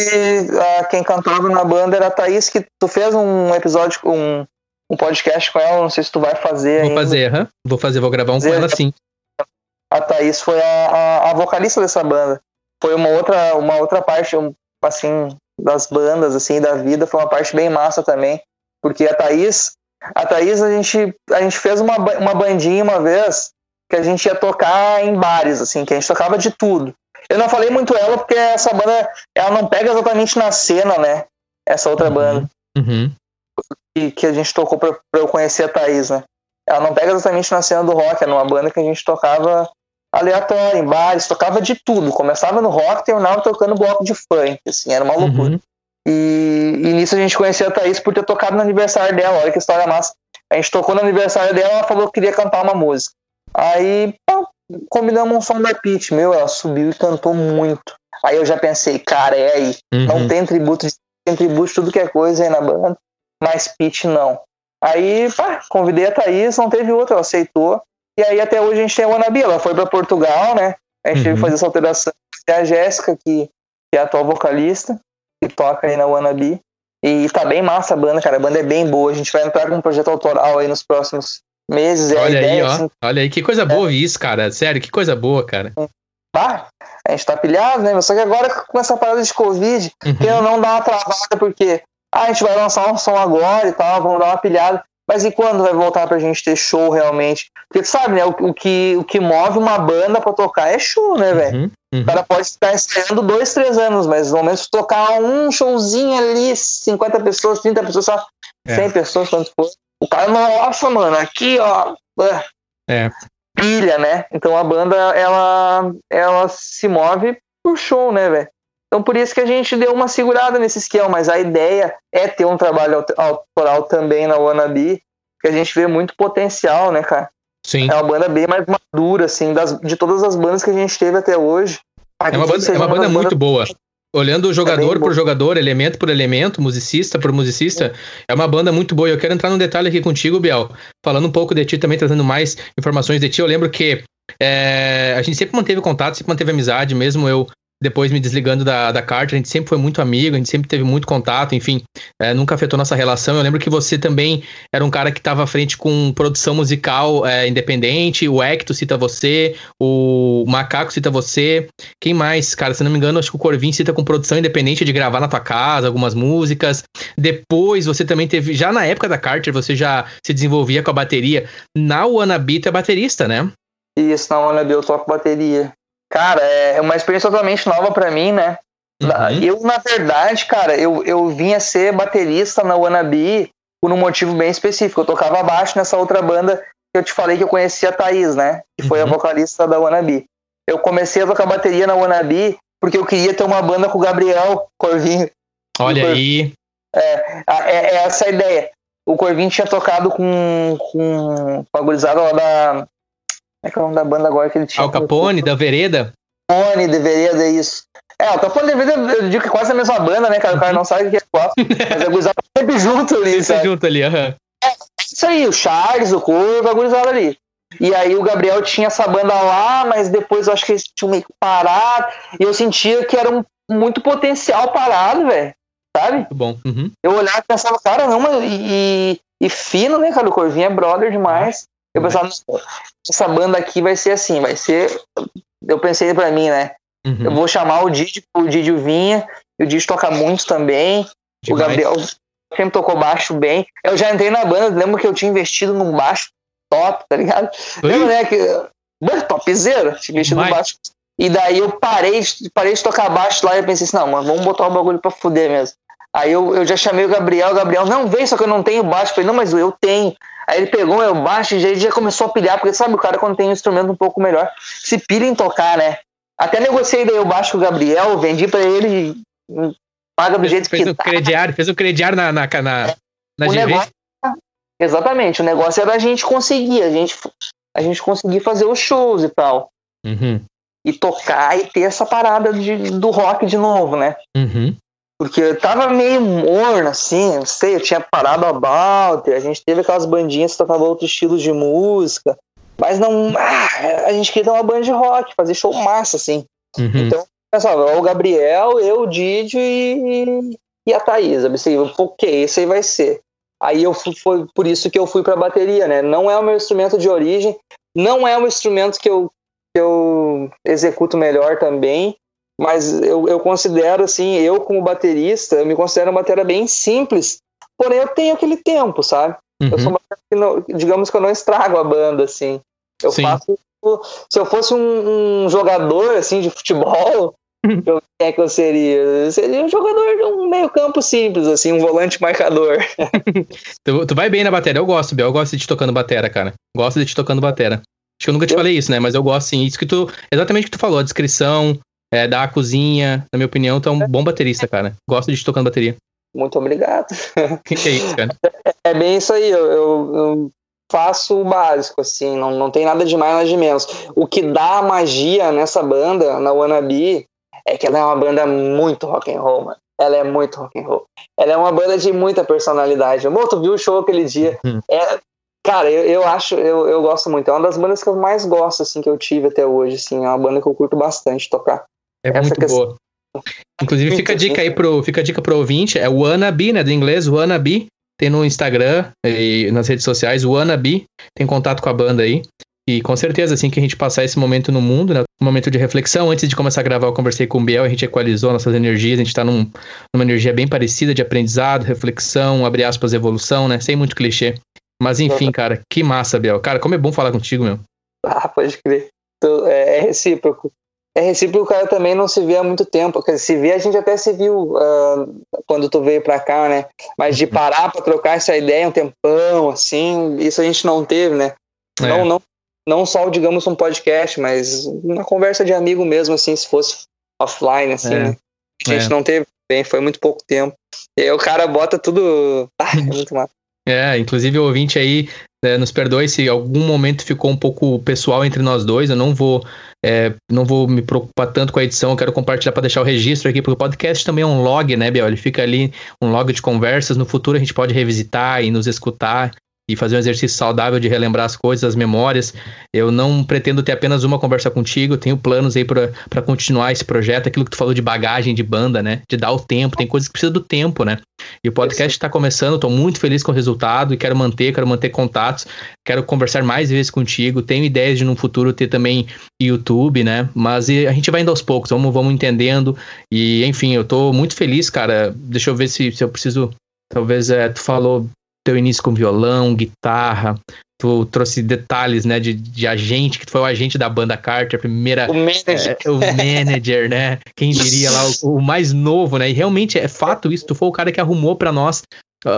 a, quem cantava na banda era a Thaís, que tu fez um episódio, um, um podcast com ela, não sei se tu vai fazer. Vou ainda. fazer, uhum. vou fazer, vou gravar um fazer, com ela sim. A Thaís foi a, a, a, vocalista dessa banda. Foi uma outra, uma outra parte, assim, das bandas, assim, da vida, foi uma parte bem massa também. Porque a Thaís, a Thaís, a gente, a gente fez uma, uma bandinha uma vez que a gente ia tocar em bares, assim, que a gente tocava de tudo. Eu não falei muito ela porque essa banda, ela não pega exatamente na cena, né? Essa outra uhum. banda. Uhum que, que a gente tocou pra, pra eu conhecer a Thaís, né? Ela não pega exatamente na cena do rock, é numa banda que a gente tocava aleatório, em bares, tocava de tudo. Começava no rock, terminava tocando bloco de funk, assim, era uma uhum. loucura. Uhum. E, e, nisso a gente conhecia a Thaís por ter tocado no aniversário dela, olha que história massa. A gente tocou no aniversário dela, ela falou que queria cantar uma música. Aí, pá, combinamos um som da Pitch, meu, ela subiu e cantou muito. Aí eu já pensei, cara, é aí. Uhum. Não tem tributo, tem tributo de tudo que é coisa aí na banda mas Pete não. Aí, pá, convidei a Thaís, não teve outra, ela aceitou. E aí até hoje a gente tem a Wannabe, ela foi para Portugal, né? A gente uhum. teve que fazer essa alteração. Tem a Jéssica, que, que é a atual vocalista, que toca aí na Wannabe. E tá bem massa a banda, cara. A banda é bem boa. A gente vai entrar com um projeto autoral aí nos próximos meses. É Olha aí, ideia, ó. Assim. Olha aí, que coisa boa é. isso, cara. Sério, que coisa boa, cara. Ah, a gente tá pilhado, né? Só que agora com essa parada de Covid, uhum. não dá uma travada, porque ah, a gente vai lançar um som agora e tal, vamos dar uma pilhada. Mas e quando vai voltar pra gente ter show realmente? Porque tu sabe, né? O, o que, o que move uma banda pra tocar é show, né, velho? Uhum, uhum. O cara pode ficar ensaiando dois, três anos, mas no momento de tocar um showzinho ali, 50 pessoas, 30 pessoas, só é. 100 pessoas, quanto for. O cara, nossa, mano, aqui, ó. É. Pilha, né? Então a banda, ela, ela se move por show, né, velho? Então por isso que a gente deu uma segurada nesse esquema, mas a ideia é ter um trabalho autoral também na Wannabe, que a gente vê muito potencial, né, cara? Sim. É uma banda bem mais madura, assim, das, de todas as bandas que a gente teve até hoje. É uma banda, é uma banda muito banda... boa. olhando jogador é por jogador, elemento por elemento, musicista por musicista, é uma banda muito boa. Eu quero entrar num detalhe aqui contigo, Biel, falando um pouco de ti também, trazendo mais informações de ti. Eu lembro que é, a gente sempre manteve contato, sempre manteve amizade, mesmo eu depois me desligando da, da Carter, a gente sempre foi muito amigo, a gente sempre teve muito contato, enfim, é, nunca afetou nossa relação. Eu lembro que você também era um cara que estava à frente com produção musical é, independente, o Hector cita você, o Macaco cita você, quem mais? Cara, se não me engano, acho que o Corvin cita com produção independente de gravar na tua casa, algumas músicas. Depois você também teve, já na época da Carter, você já se desenvolvia com a bateria. Na Wannabe, é baterista, né? Isso, na Wannabe eu toco bateria. Cara, é uma experiência totalmente nova para mim, né? Uhum. Eu, na verdade, cara, eu, eu vinha ser baterista na Wannabe por um motivo bem específico. Eu tocava baixo nessa outra banda que eu te falei que eu conhecia a Thaís, né? Que foi uhum. a vocalista da Wannabe. Eu comecei a tocar bateria na Wannabe porque eu queria ter uma banda com o Gabriel Corvinho. Olha aí. É, é, é, essa a ideia. O Corvinho tinha tocado com, com a gurizada lá da é que é o nome da banda agora que ele tinha? Al Capone, da Vereda? Capone, da Vereda, isso. É, o Capone da Vereda, eu digo que é quase a mesma banda, né, cara? O cara não sabe o que é qual. Mas a gurizada tá sempre junto ali, sempre sabe? junto ali, aham. Uhum. É, isso aí, o Charles, o Curva, a gurizada ali. E aí o Gabriel tinha essa banda lá, mas depois eu acho que eles tinham meio que parado. E eu sentia que era um muito potencial parado, velho. Sabe? Muito bom. Uhum. Eu olhava e pensava, cara, não, mas e, e, fino, né, cara? O Corvinho é brother demais. Eu pensava, essa banda aqui vai ser assim, vai ser. Eu pensei pra mim, né? Uhum. Eu vou chamar o Didi, o Didi vinha, o Didi toca muito também. Demais. O Gabriel sempre tocou baixo bem. Eu já entrei na banda, lembro que eu tinha investido num baixo top, tá ligado? Lembra, né? Que, topzera, tinha investido num baixo. E daí eu parei, parei de tocar baixo lá e pensei assim, não, mano, vamos botar o bagulho pra fuder mesmo. Aí eu, eu já chamei o Gabriel, o Gabriel, não, vem, só que eu não tenho baixo. Eu falei, não, mas eu tenho. Aí ele pegou meu baixo e já, começou a pilhar, porque sabe, o cara quando tem um instrumento um pouco melhor, se pilha em tocar, né? Até negociei daí o baixo com o Gabriel, vendi para ele, paga do jeito fez que o tá. Crediário, fez o crediário na, na, na, é. na o negócio, Exatamente, o negócio era a gente conseguir, a gente, a gente conseguir fazer os shows e tal. Uhum. E tocar e ter essa parada de, do rock de novo, né? Uhum. Porque eu tava meio morno, assim, não sei, eu tinha parado a Balter, a gente teve aquelas bandinhas que tocavam outros estilos de música, mas não. Ah, a gente queria ter uma banda de rock, fazer show massa, assim. Uhum. Então, pensava, o Gabriel, eu, o Didio e, e a Thaís. Eu pensei, ok, esse aí vai ser. Aí eu fui, foi por isso que eu fui pra bateria, né? Não é o meu instrumento de origem, não é o instrumento que eu, que eu executo melhor também, mas eu, eu considero assim, eu como baterista, eu me considero uma bateria bem simples, porém eu tenho aquele tempo, sabe? Uhum. Eu sou uma que não, digamos que eu não estrago a banda, assim. Eu Sim. faço. Se eu fosse um, um jogador assim de futebol, eu, quem é que eu seria? Eu seria um jogador de um meio campo simples, assim, um volante marcador. tu, tu, vai bem na bateria, eu gosto, Bel, eu gosto de te tocando batera, cara. Gosto de te tocando batera. Acho que eu nunca te eu... falei isso, né? Mas eu gosto sim. Isso que tu. Exatamente o que tu falou, a descrição, é, da cozinha. Na minha opinião, tu é um bom baterista, cara. Gosto de te tocando bateria. Muito obrigado. que, que é isso, cara? É, é bem isso aí. Eu, eu, eu, faço o básico, assim. Não, não tem nada de mais, nada de menos. O que dá magia nessa banda, na Wannabe, é que ela é uma banda muito rock and roll, mano. Ela é muito rock and roll. Ela é uma banda de muita personalidade. Amor, tu viu o show aquele dia? Uhum. É, cara, eu, eu acho, eu, eu gosto muito. É uma das bandas que eu mais gosto, assim, que eu tive até hoje, assim. É uma banda que eu curto bastante tocar. É Essa muito questão... boa. Inclusive, fica a dica aí pro, fica a dica pro ouvinte, é o Wannabe, né, do inglês, Wannabe, tem no Instagram e nas redes sociais, o Wannabe, tem contato com a banda aí. E com certeza, assim que a gente passar esse momento no mundo, né, um momento de reflexão, antes de começar a gravar, eu conversei com o Biel, a gente equalizou nossas energias, a gente tá num, numa energia bem parecida de aprendizado, reflexão, abre aspas, evolução, né, sem muito clichê. Mas enfim, cara, que massa, Biel. Cara, como é bom falar contigo, meu. Ah, pode crer. É, é recíproco é recíproco, o cara também não se vê há muito tempo. Porque se vê, a gente até se viu uh, quando tu veio pra cá, né? Mas de parar pra trocar essa ideia um tempão, assim, isso a gente não teve, né? É. Não, não, não só, digamos, um podcast, mas uma conversa de amigo mesmo, assim, se fosse offline, assim, é. né? A gente é. não teve bem, foi muito pouco tempo. E aí o cara bota tudo. Ah, é muito massa. É, inclusive o ouvinte aí, né, nos perdoe se algum momento ficou um pouco pessoal entre nós dois. Eu não vou, é, não vou me preocupar tanto com a edição. Eu quero compartilhar para deixar o registro aqui, porque o podcast também é um log, né, Biel? Ele fica ali um log de conversas. No futuro a gente pode revisitar e nos escutar e fazer um exercício saudável de relembrar as coisas, as memórias. Eu não pretendo ter apenas uma conversa contigo, tenho planos aí para continuar esse projeto, aquilo que tu falou de bagagem de banda, né? De dar o tempo, tem coisas que precisam do tempo, né? E o podcast está começando, estou muito feliz com o resultado e quero manter, quero manter contatos, quero conversar mais vezes contigo. Tenho ideias de no futuro ter também YouTube, né? Mas a gente vai indo aos poucos, vamos, vamos entendendo. E enfim, eu estou muito feliz, cara. Deixa eu ver se, se eu preciso. Talvez é, tu falou teu início com violão, guitarra, tu trouxe detalhes, né, de, de agente, que tu foi o agente da banda Carter, a primeira... O manager. É, o manager, né, quem diria lá, o, o, mais novo, né, e realmente é fato isso, tu foi o cara que arrumou para nós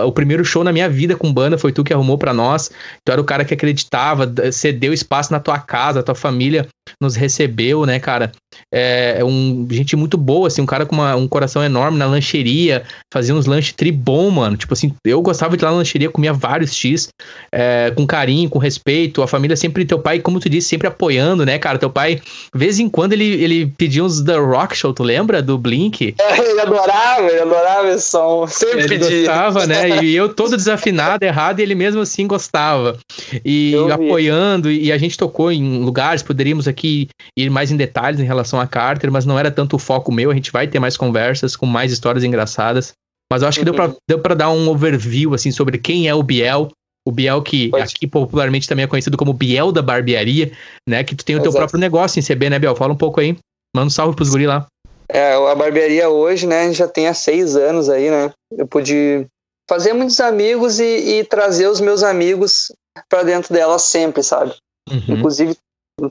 o primeiro show na minha vida com banda foi tu que arrumou para nós. Tu era o cara que acreditava, cedeu espaço na tua casa, a tua família nos recebeu, né, cara? É, é um gente muito boa, assim, um cara com uma, um coração enorme na lancheria, fazia uns lanches tribom, mano. Tipo assim, eu gostava de ir lá na lancheria, comia vários X, é, com carinho, com respeito. A família sempre, teu pai, como tu disse, sempre apoiando, né, cara? Teu pai, de vez em quando, ele, ele pedia uns The Rock Show, tu lembra? Do Blink? É, ele adorava, ele adorava esse som. Sempre ele pedia. gostava, né? E eu todo desafinado, errado, e ele mesmo assim gostava. E apoiando, e a gente tocou em lugares, poderíamos aqui ir mais em detalhes em relação a Carter, mas não era tanto o foco meu, a gente vai ter mais conversas com mais histórias engraçadas. Mas eu acho que uhum. deu para dar um overview, assim, sobre quem é o Biel, o Biel, que Pode. aqui popularmente também é conhecido como Biel da Barbearia, né? Que tu tem o teu Exato. próprio negócio em CB, né, Biel? Fala um pouco aí. Manda um salve pros guri lá. É, a barbearia hoje, né, já tem há seis anos aí, né? Eu pude fazer muitos amigos e, e trazer os meus amigos para dentro dela sempre, sabe? Uhum. Inclusive,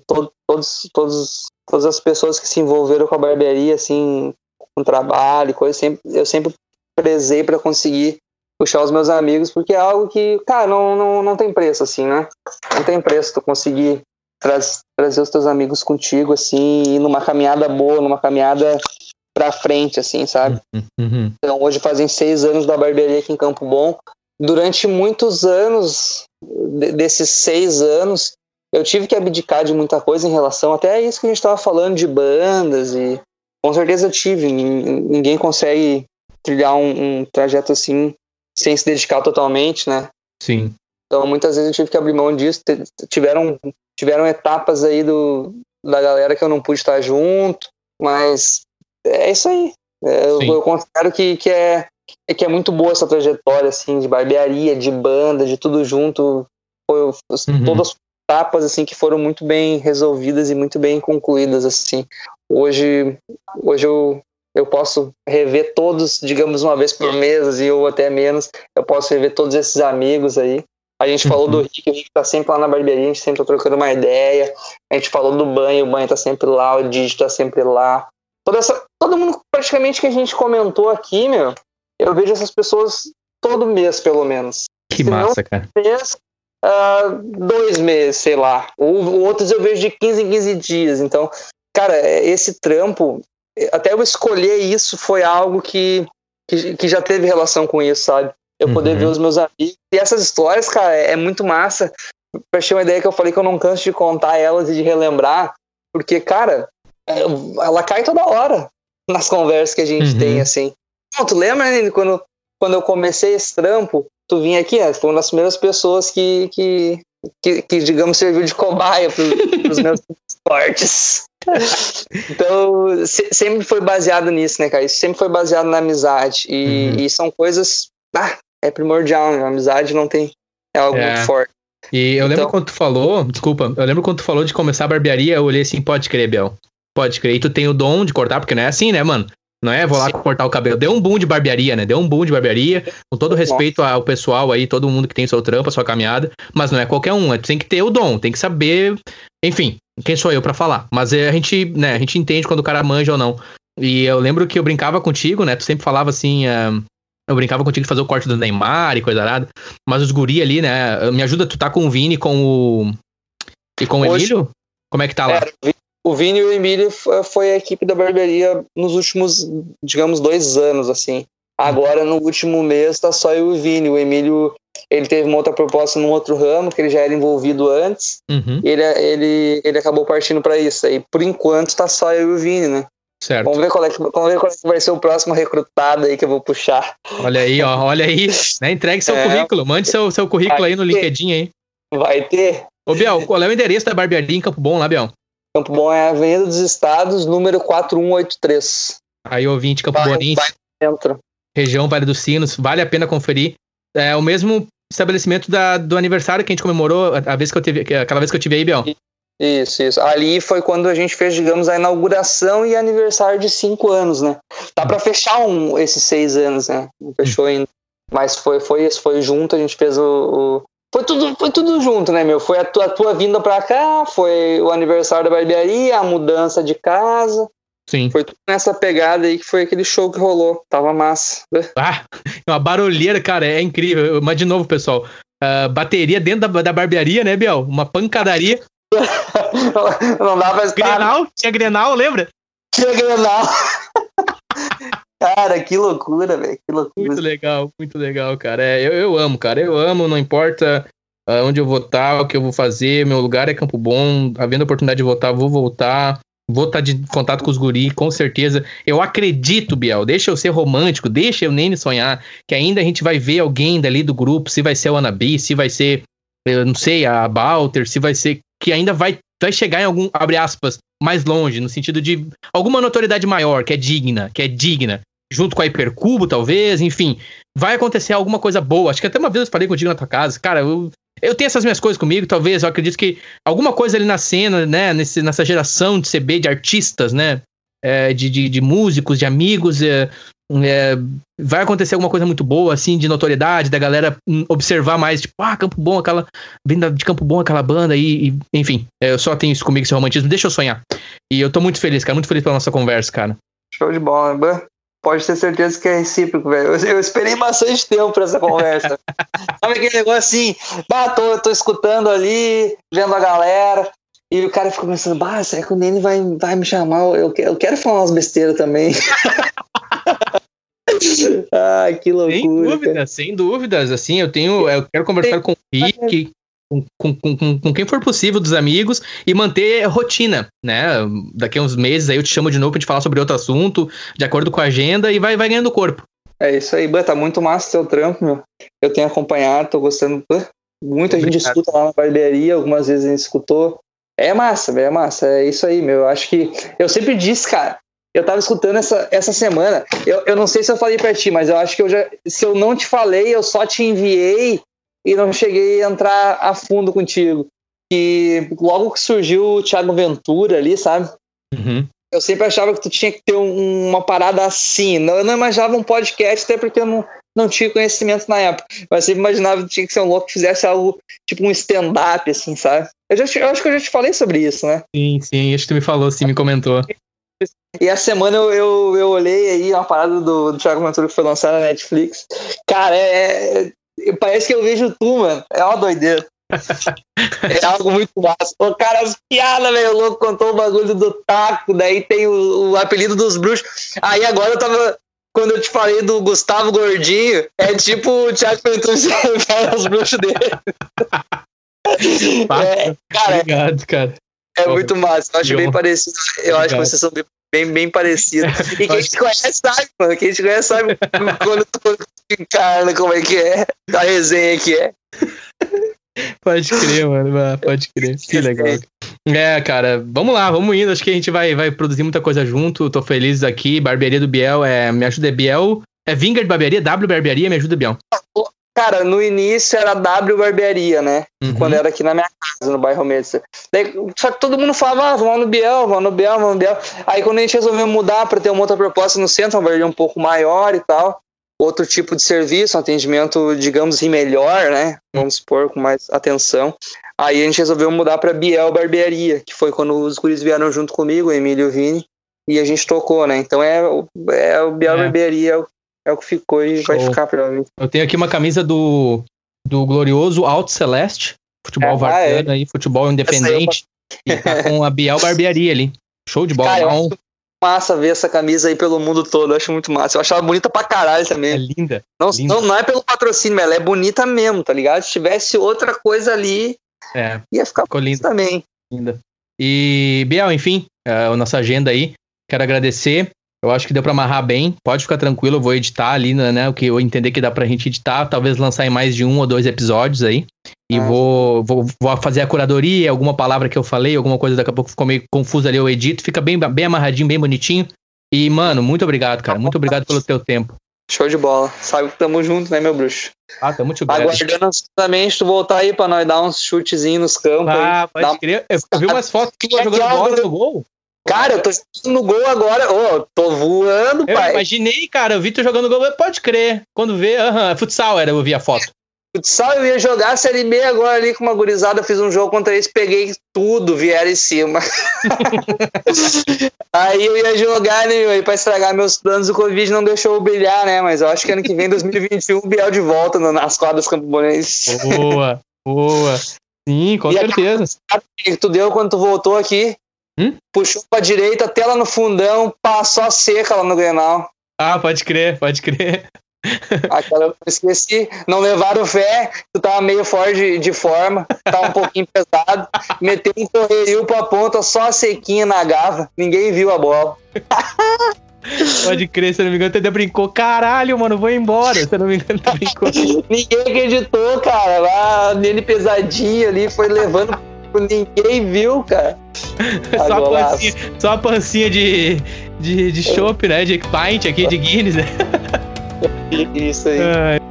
to, todos, todos, todas as pessoas que se envolveram com a barbearia, assim, com trabalho, coisa, sempre, eu sempre prezei para conseguir puxar os meus amigos, porque é algo que, cara, não, não, não tem preço, assim, né? Não tem preço tu conseguir trazer os teus amigos contigo, assim, ir numa caminhada boa, numa caminhada pra frente, assim, sabe? Uhum, uhum. Então, hoje fazem seis anos da barbearia aqui em Campo Bom. Durante muitos anos, desses seis anos, eu tive que abdicar de muita coisa em relação até a isso que a gente estava falando de bandas e com certeza eu tive. Ninguém consegue trilhar um, um, trajeto assim sem se dedicar totalmente, né? Sim. Então muitas vezes eu tive que abrir mão disso. Tiveram, tiveram etapas aí do, da galera que eu não pude estar junto, mas é isso aí. É, eu, eu, considero que, que, é, que é muito boa essa trajetória, assim, de barbearia, de banda, de tudo junto. Foi, uhum. Todas as etapas, assim, que foram muito bem resolvidas e muito bem concluídas, assim. Hoje, hoje eu, eu posso rever todos, digamos, uma vez por mês, e ou até menos, eu posso rever todos esses amigos aí. A gente falou do uhum. Rick, o Rick tá sempre lá na barbearia, a gente sempre tá trocando uma ideia. A gente falou do banho, o banho tá sempre lá, o Digi tá sempre lá. Toda essa, todo mundo praticamente que a gente comentou aqui, meu, eu vejo essas pessoas todo mês, pelo menos. Que Se massa, cara. Mês, uh, dois meses, sei lá. Ou, outros eu vejo de 15 em 15 dias. Então, cara, esse trampo, até eu escolher isso foi algo que, que, que já teve relação com isso, sabe? Eu uhum. poder ver os meus amigos. E essas histórias, cara, é, é muito massa. Pra ter uma ideia que eu falei que eu não canso de contar elas e de relembrar. Porque, cara, é, ela cai toda hora nas conversas que a gente uhum. tem, assim. Tu lembra, né, quando, quando eu comecei esse trampo, tu vinha aqui, né, foi uma das primeiras pessoas que, que, que, que digamos, serviu de cobaia para os meus esportes. então, se, sempre foi baseado nisso, né, cara? Isso sempre foi baseado na amizade. E, uhum. e são coisas. Ah, é primordial, né? A amizade não tem. É algo é. muito forte. E eu lembro então, quando tu falou, desculpa, eu lembro quando tu falou de começar a barbearia, eu olhei assim, pode crer, Bel. Pode crer. E tu tem o dom de cortar, porque não é assim, né, mano? Não é, vou lá Sim. cortar o cabelo. Deu um boom de barbearia, né? Deu um boom de barbearia. Com todo respeito ao pessoal aí, todo mundo que tem seu trampo, a sua caminhada. Mas não é qualquer um. É, tu tem que ter o dom, tem que saber. Enfim, quem sou eu para falar? Mas é, a gente, né, a gente entende quando o cara manja ou não. E eu lembro que eu brincava contigo, né? Tu sempre falava assim. Uh, eu brincava contigo de fazer o corte do Neymar e coisa arada. Mas os guri ali, né? Me ajuda, tu tá com o Vini com o. E com o Hoje, Emílio? Como é que tá lá? É, o Vini e o Emílio foi a equipe da barbearia nos últimos, digamos, dois anos, assim. Agora, no último mês, tá só eu e o Vini. O Emílio ele teve uma outra proposta num outro ramo, que ele já era envolvido antes, Uhum, e ele, ele, ele acabou partindo para isso. Aí, por enquanto, tá só eu e o Vini, né? certo. Vamos ver, qual é que, vamos ver qual é que vai ser o próximo recrutado aí que eu vou puxar. Olha aí, ó, olha aí. Né? Entregue seu É. currículo, mande seu, seu currículo aí no LinkedIn aí. Vai ter. Ô, Biel, qual é o endereço da barbearia em Campo Bom lá, Biel? Campo Bom é a Avenida dos Estados, número 4183. Aí, ouvinte, Campo Bonense, região Vale dos Sinos, vale a pena conferir. É o mesmo estabelecimento da, do aniversário que a gente comemorou a, vez que eu tive, aquela vez que eu tive aí, Biel. Isso, isso. Ali foi quando a gente fez, digamos, a inauguração e aniversário de cinco anos, né? Tá pra fechar um, esses seis anos, né? Não fechou ainda. Mas foi, foi, foi junto, a gente fez o. Foi, tudo, foi tudo junto, né, meu? Foi a tua, a tua vinda pra cá, foi o aniversário da barbearia, a mudança de casa. Sim. Foi tudo nessa pegada aí que foi aquele show que rolou. Tava massa. Ah, é uma barulheira, cara, é incrível. Mas, de novo, pessoal, ah, bateria dentro da, da barbearia, né, Biel? Uma pancadaria. Não dá pra estar. Grenal, tinha Grenal, lembra? Tinha Grenal. Cara, que loucura, velho. Muito legal, muito legal, cara. É, eu, eu amo, cara. Eu amo, não importa ah, onde eu vou estar, o que eu vou fazer. Meu lugar é Campo Bom. Havendo a oportunidade de voltar, vou voltar. Vou estar de contato com os guri, com certeza. Eu acredito, Biel. Deixa eu ser romântico, deixa eu nem sonhar. Que ainda a gente vai ver alguém dali do grupo, se vai ser o Anabi, se vai ser, eu não sei, a Balter, se vai ser. Que ainda vai, vai chegar em algum, abre aspas, mais longe, no sentido de alguma notoriedade maior, que é digna, que é digna junto com a Hipercubo, talvez, enfim, vai acontecer alguma coisa boa. Acho que até uma vez eu falei contigo na tua casa, cara, eu, eu tenho essas minhas coisas comigo, talvez, eu acredito que alguma coisa ali na cena, né, nesse, nessa geração de CB, de artistas, né, é, de, de, de músicos, de amigos, é, é, vai acontecer alguma coisa muito boa, assim, de notoriedade, da galera observar mais, tipo, ah, Campo Bom, aquela, vem de Campo Bom aquela banda, e, e, enfim, é, eu só tenho isso comigo, esse romantismo, deixa eu sonhar. E eu tô muito feliz, cara, muito feliz pela nossa conversa, cara. Show de bola, né? Pode ter certeza que é recíproco, velho. Eu, eu esperei bastante tempo pra essa conversa. Sabe aquele negócio assim, bah, tô, tô escutando ali, vendo a galera, e o cara fica pensando, bah, será que o Nene vai, vai me chamar? Eu, eu quero falar umas besteiras também. Ai, que Sem loucura. cara. dúvidas, sem dúvidas. Assim, eu tenho. Eu quero conversar com o Rick, com, com, com, com- quem for possível dos amigos e manter rotina, né? Daqui a uns meses aí eu te chamo de novo pra gente falar sobre outro assunto, de acordo com a agenda, e vai, vai ganhando corpo. É isso aí, Ban, tá muito massa o teu trampo, meu. Eu tenho acompanhado, tô gostando. Ban, Muita gente Obrigado. escuta lá na barbearia, algumas vezes a gente escutou. É massa, velho, é massa. É isso aí, meu. Eu acho que. Eu sempre disse, cara. Eu tava escutando essa, essa semana. Eu, eu não sei se eu falei pra ti, mas eu acho que eu já. Se eu não te falei, eu só te enviei e não cheguei a entrar a fundo contigo. Que logo que surgiu o Thiago Ventura ali, sabe? Uhum. Eu sempre achava que tu tinha que ter um- uma parada assim. Não, eu não imaginava um podcast, até porque eu não, não tinha conhecimento na época. Mas sempre imaginava que tinha que ser um louco que fizesse algo tipo um stand-up, assim, sabe? Eu, já, eu acho que eu já te falei sobre isso, né? Sim, sim, acho que tu me falou, sim, me comentou. E a semana eu, eu, eu olhei aí uma parada do, do Thiago Ventura que foi lançada na Netflix. Cara, é, é- parece que eu vejo tu, mano. É uma doideira. É algo muito massa. O cara, as piadas, velho. O louco contou o bagulho do taco, daí tem o, o apelido dos bruxos. Aí agora eu tava. Quando eu te falei do Gustavo Gordinho, é tipo o Thiago Ventura se aos bruxos dele. É, cara, Obrigado, cara. é muito massa. Eu acho bem parecido. Eu acho que Obrigado. vocês são bem, bem, bem parecidos. E quem te conhece sabe, mano. Quem te conhece sabe quando tu encarna como é que é. A resenha que é. Pode crer, mano. Pode crer. Que legal. É, cara, vamos lá, vamos indo. Acho que a gente vai, vai produzir muita coisa junto. Tô feliz aqui. Barbearia do Biel, é, me ajuda, é Biel. É Vinger de Barbearia? W Barbearia, me ajuda, Biel. Cara, no início era W Barbearia, né? Uhum. Quando era aqui na minha casa, no bairro. Daí, só que todo mundo falava, ah, vamos no Biel, vamos no Biel, vamos no Biel. Aí quando a gente resolveu mudar para ter uma outra proposta no centro, uma barbearia um pouco maior e tal, outro tipo de serviço, um atendimento, digamos assim, melhor, né? Vamos supor, com mais atenção. Aí a gente resolveu mudar para Biel Barbearia, que foi quando os guris vieram junto comigo, o Emílio e o Vini, e a gente tocou, né? Então é, o- é o Biel É. Barbearia, é o- é que ficou e vai Show. ficar provavelmente. Eu tenho aqui uma camisa do, do glorioso Alto Celeste, futebol Ah, varziano aí, futebol independente. E tá com a Biel Barbearia ali. Show de bola. Cara, eu um- massa ver essa camisa aí pelo mundo todo. Eu acho muito massa. Eu acho ela bonita pra caralho também. É linda. Não, linda. não, não é pelo patrocínio, ela é bonita mesmo, tá ligado? Se tivesse outra coisa ali, É, ia ficar ficou linda. também. linda. E, Biel, enfim, é, a nossa agenda aí. Quero agradecer. Eu acho que deu pra amarrar bem. Pode ficar tranquilo, eu vou editar ali, né? O que eu entender que dá pra gente editar. Talvez lançar em mais de um ou dois episódios aí. E Ah. vou, vou, vou fazer a curadoria, alguma palavra que eu falei, alguma coisa daqui a pouco ficou meio confusa ali, eu edito. Fica bem, bem amarradinho, bem bonitinho. E, mano, muito obrigado, cara. Muito obrigado pelo teu tempo. Show de bola. Sabe que tamo junto, né, meu bruxo? Ah, tamo te Aguardando ansiosamente tu voltar aí pra nós dar uns chutezinhos nos campos. Ah, aí. pode crer. Eu, vi umas fotos tuas jogando bola no gol. Cara, eu tô jogando no gol agora. Ô, tô voando, Eu pai. imaginei, cara. Eu vi tu jogando gol. Pode crer. Quando vê, aham, futsal era, eu vi a foto. Futsal eu ia jogar a Série B agora ali com uma gurizada. Fiz um jogo contra eles, peguei tudo, vieram em cima. aí eu ia jogar, né, meu? Aí pra estragar meus planos, o Covid não deixou eu brilhar, né? Mas eu acho que ano que vem, 2021, o Biel de volta nas quadras camponenses. Boa, boa. Sim, com E certeza. que tu deu quando tu voltou aqui? Hum? Puxou pra direita, lá no fundão, passou a seca lá no Grenal. Ah, pode crer, pode crer. Aquela eu esqueci. Não levaram fé, tu tava meio fora de, de forma, tava um pouquinho pesado. Meteu um correio pra ponta, só a sequinha na gava. Ninguém viu a bola. Pode crer, se eu não me engano, até brincou. Caralho, mano, vou embora. Se eu não me engano, brincou. Ninguém acreditou, cara. Lá nele pesadinho ali, foi levando. Ninguém viu, cara. Só a golaço. pancinha, só a pancinha de, de, de chopp, né? De pint aqui, de Guinness, né? Isso aí. Ai,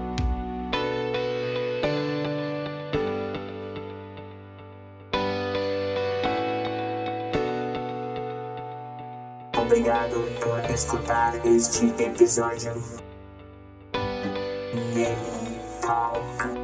Obrigado por escutar este episódio. Game Talk.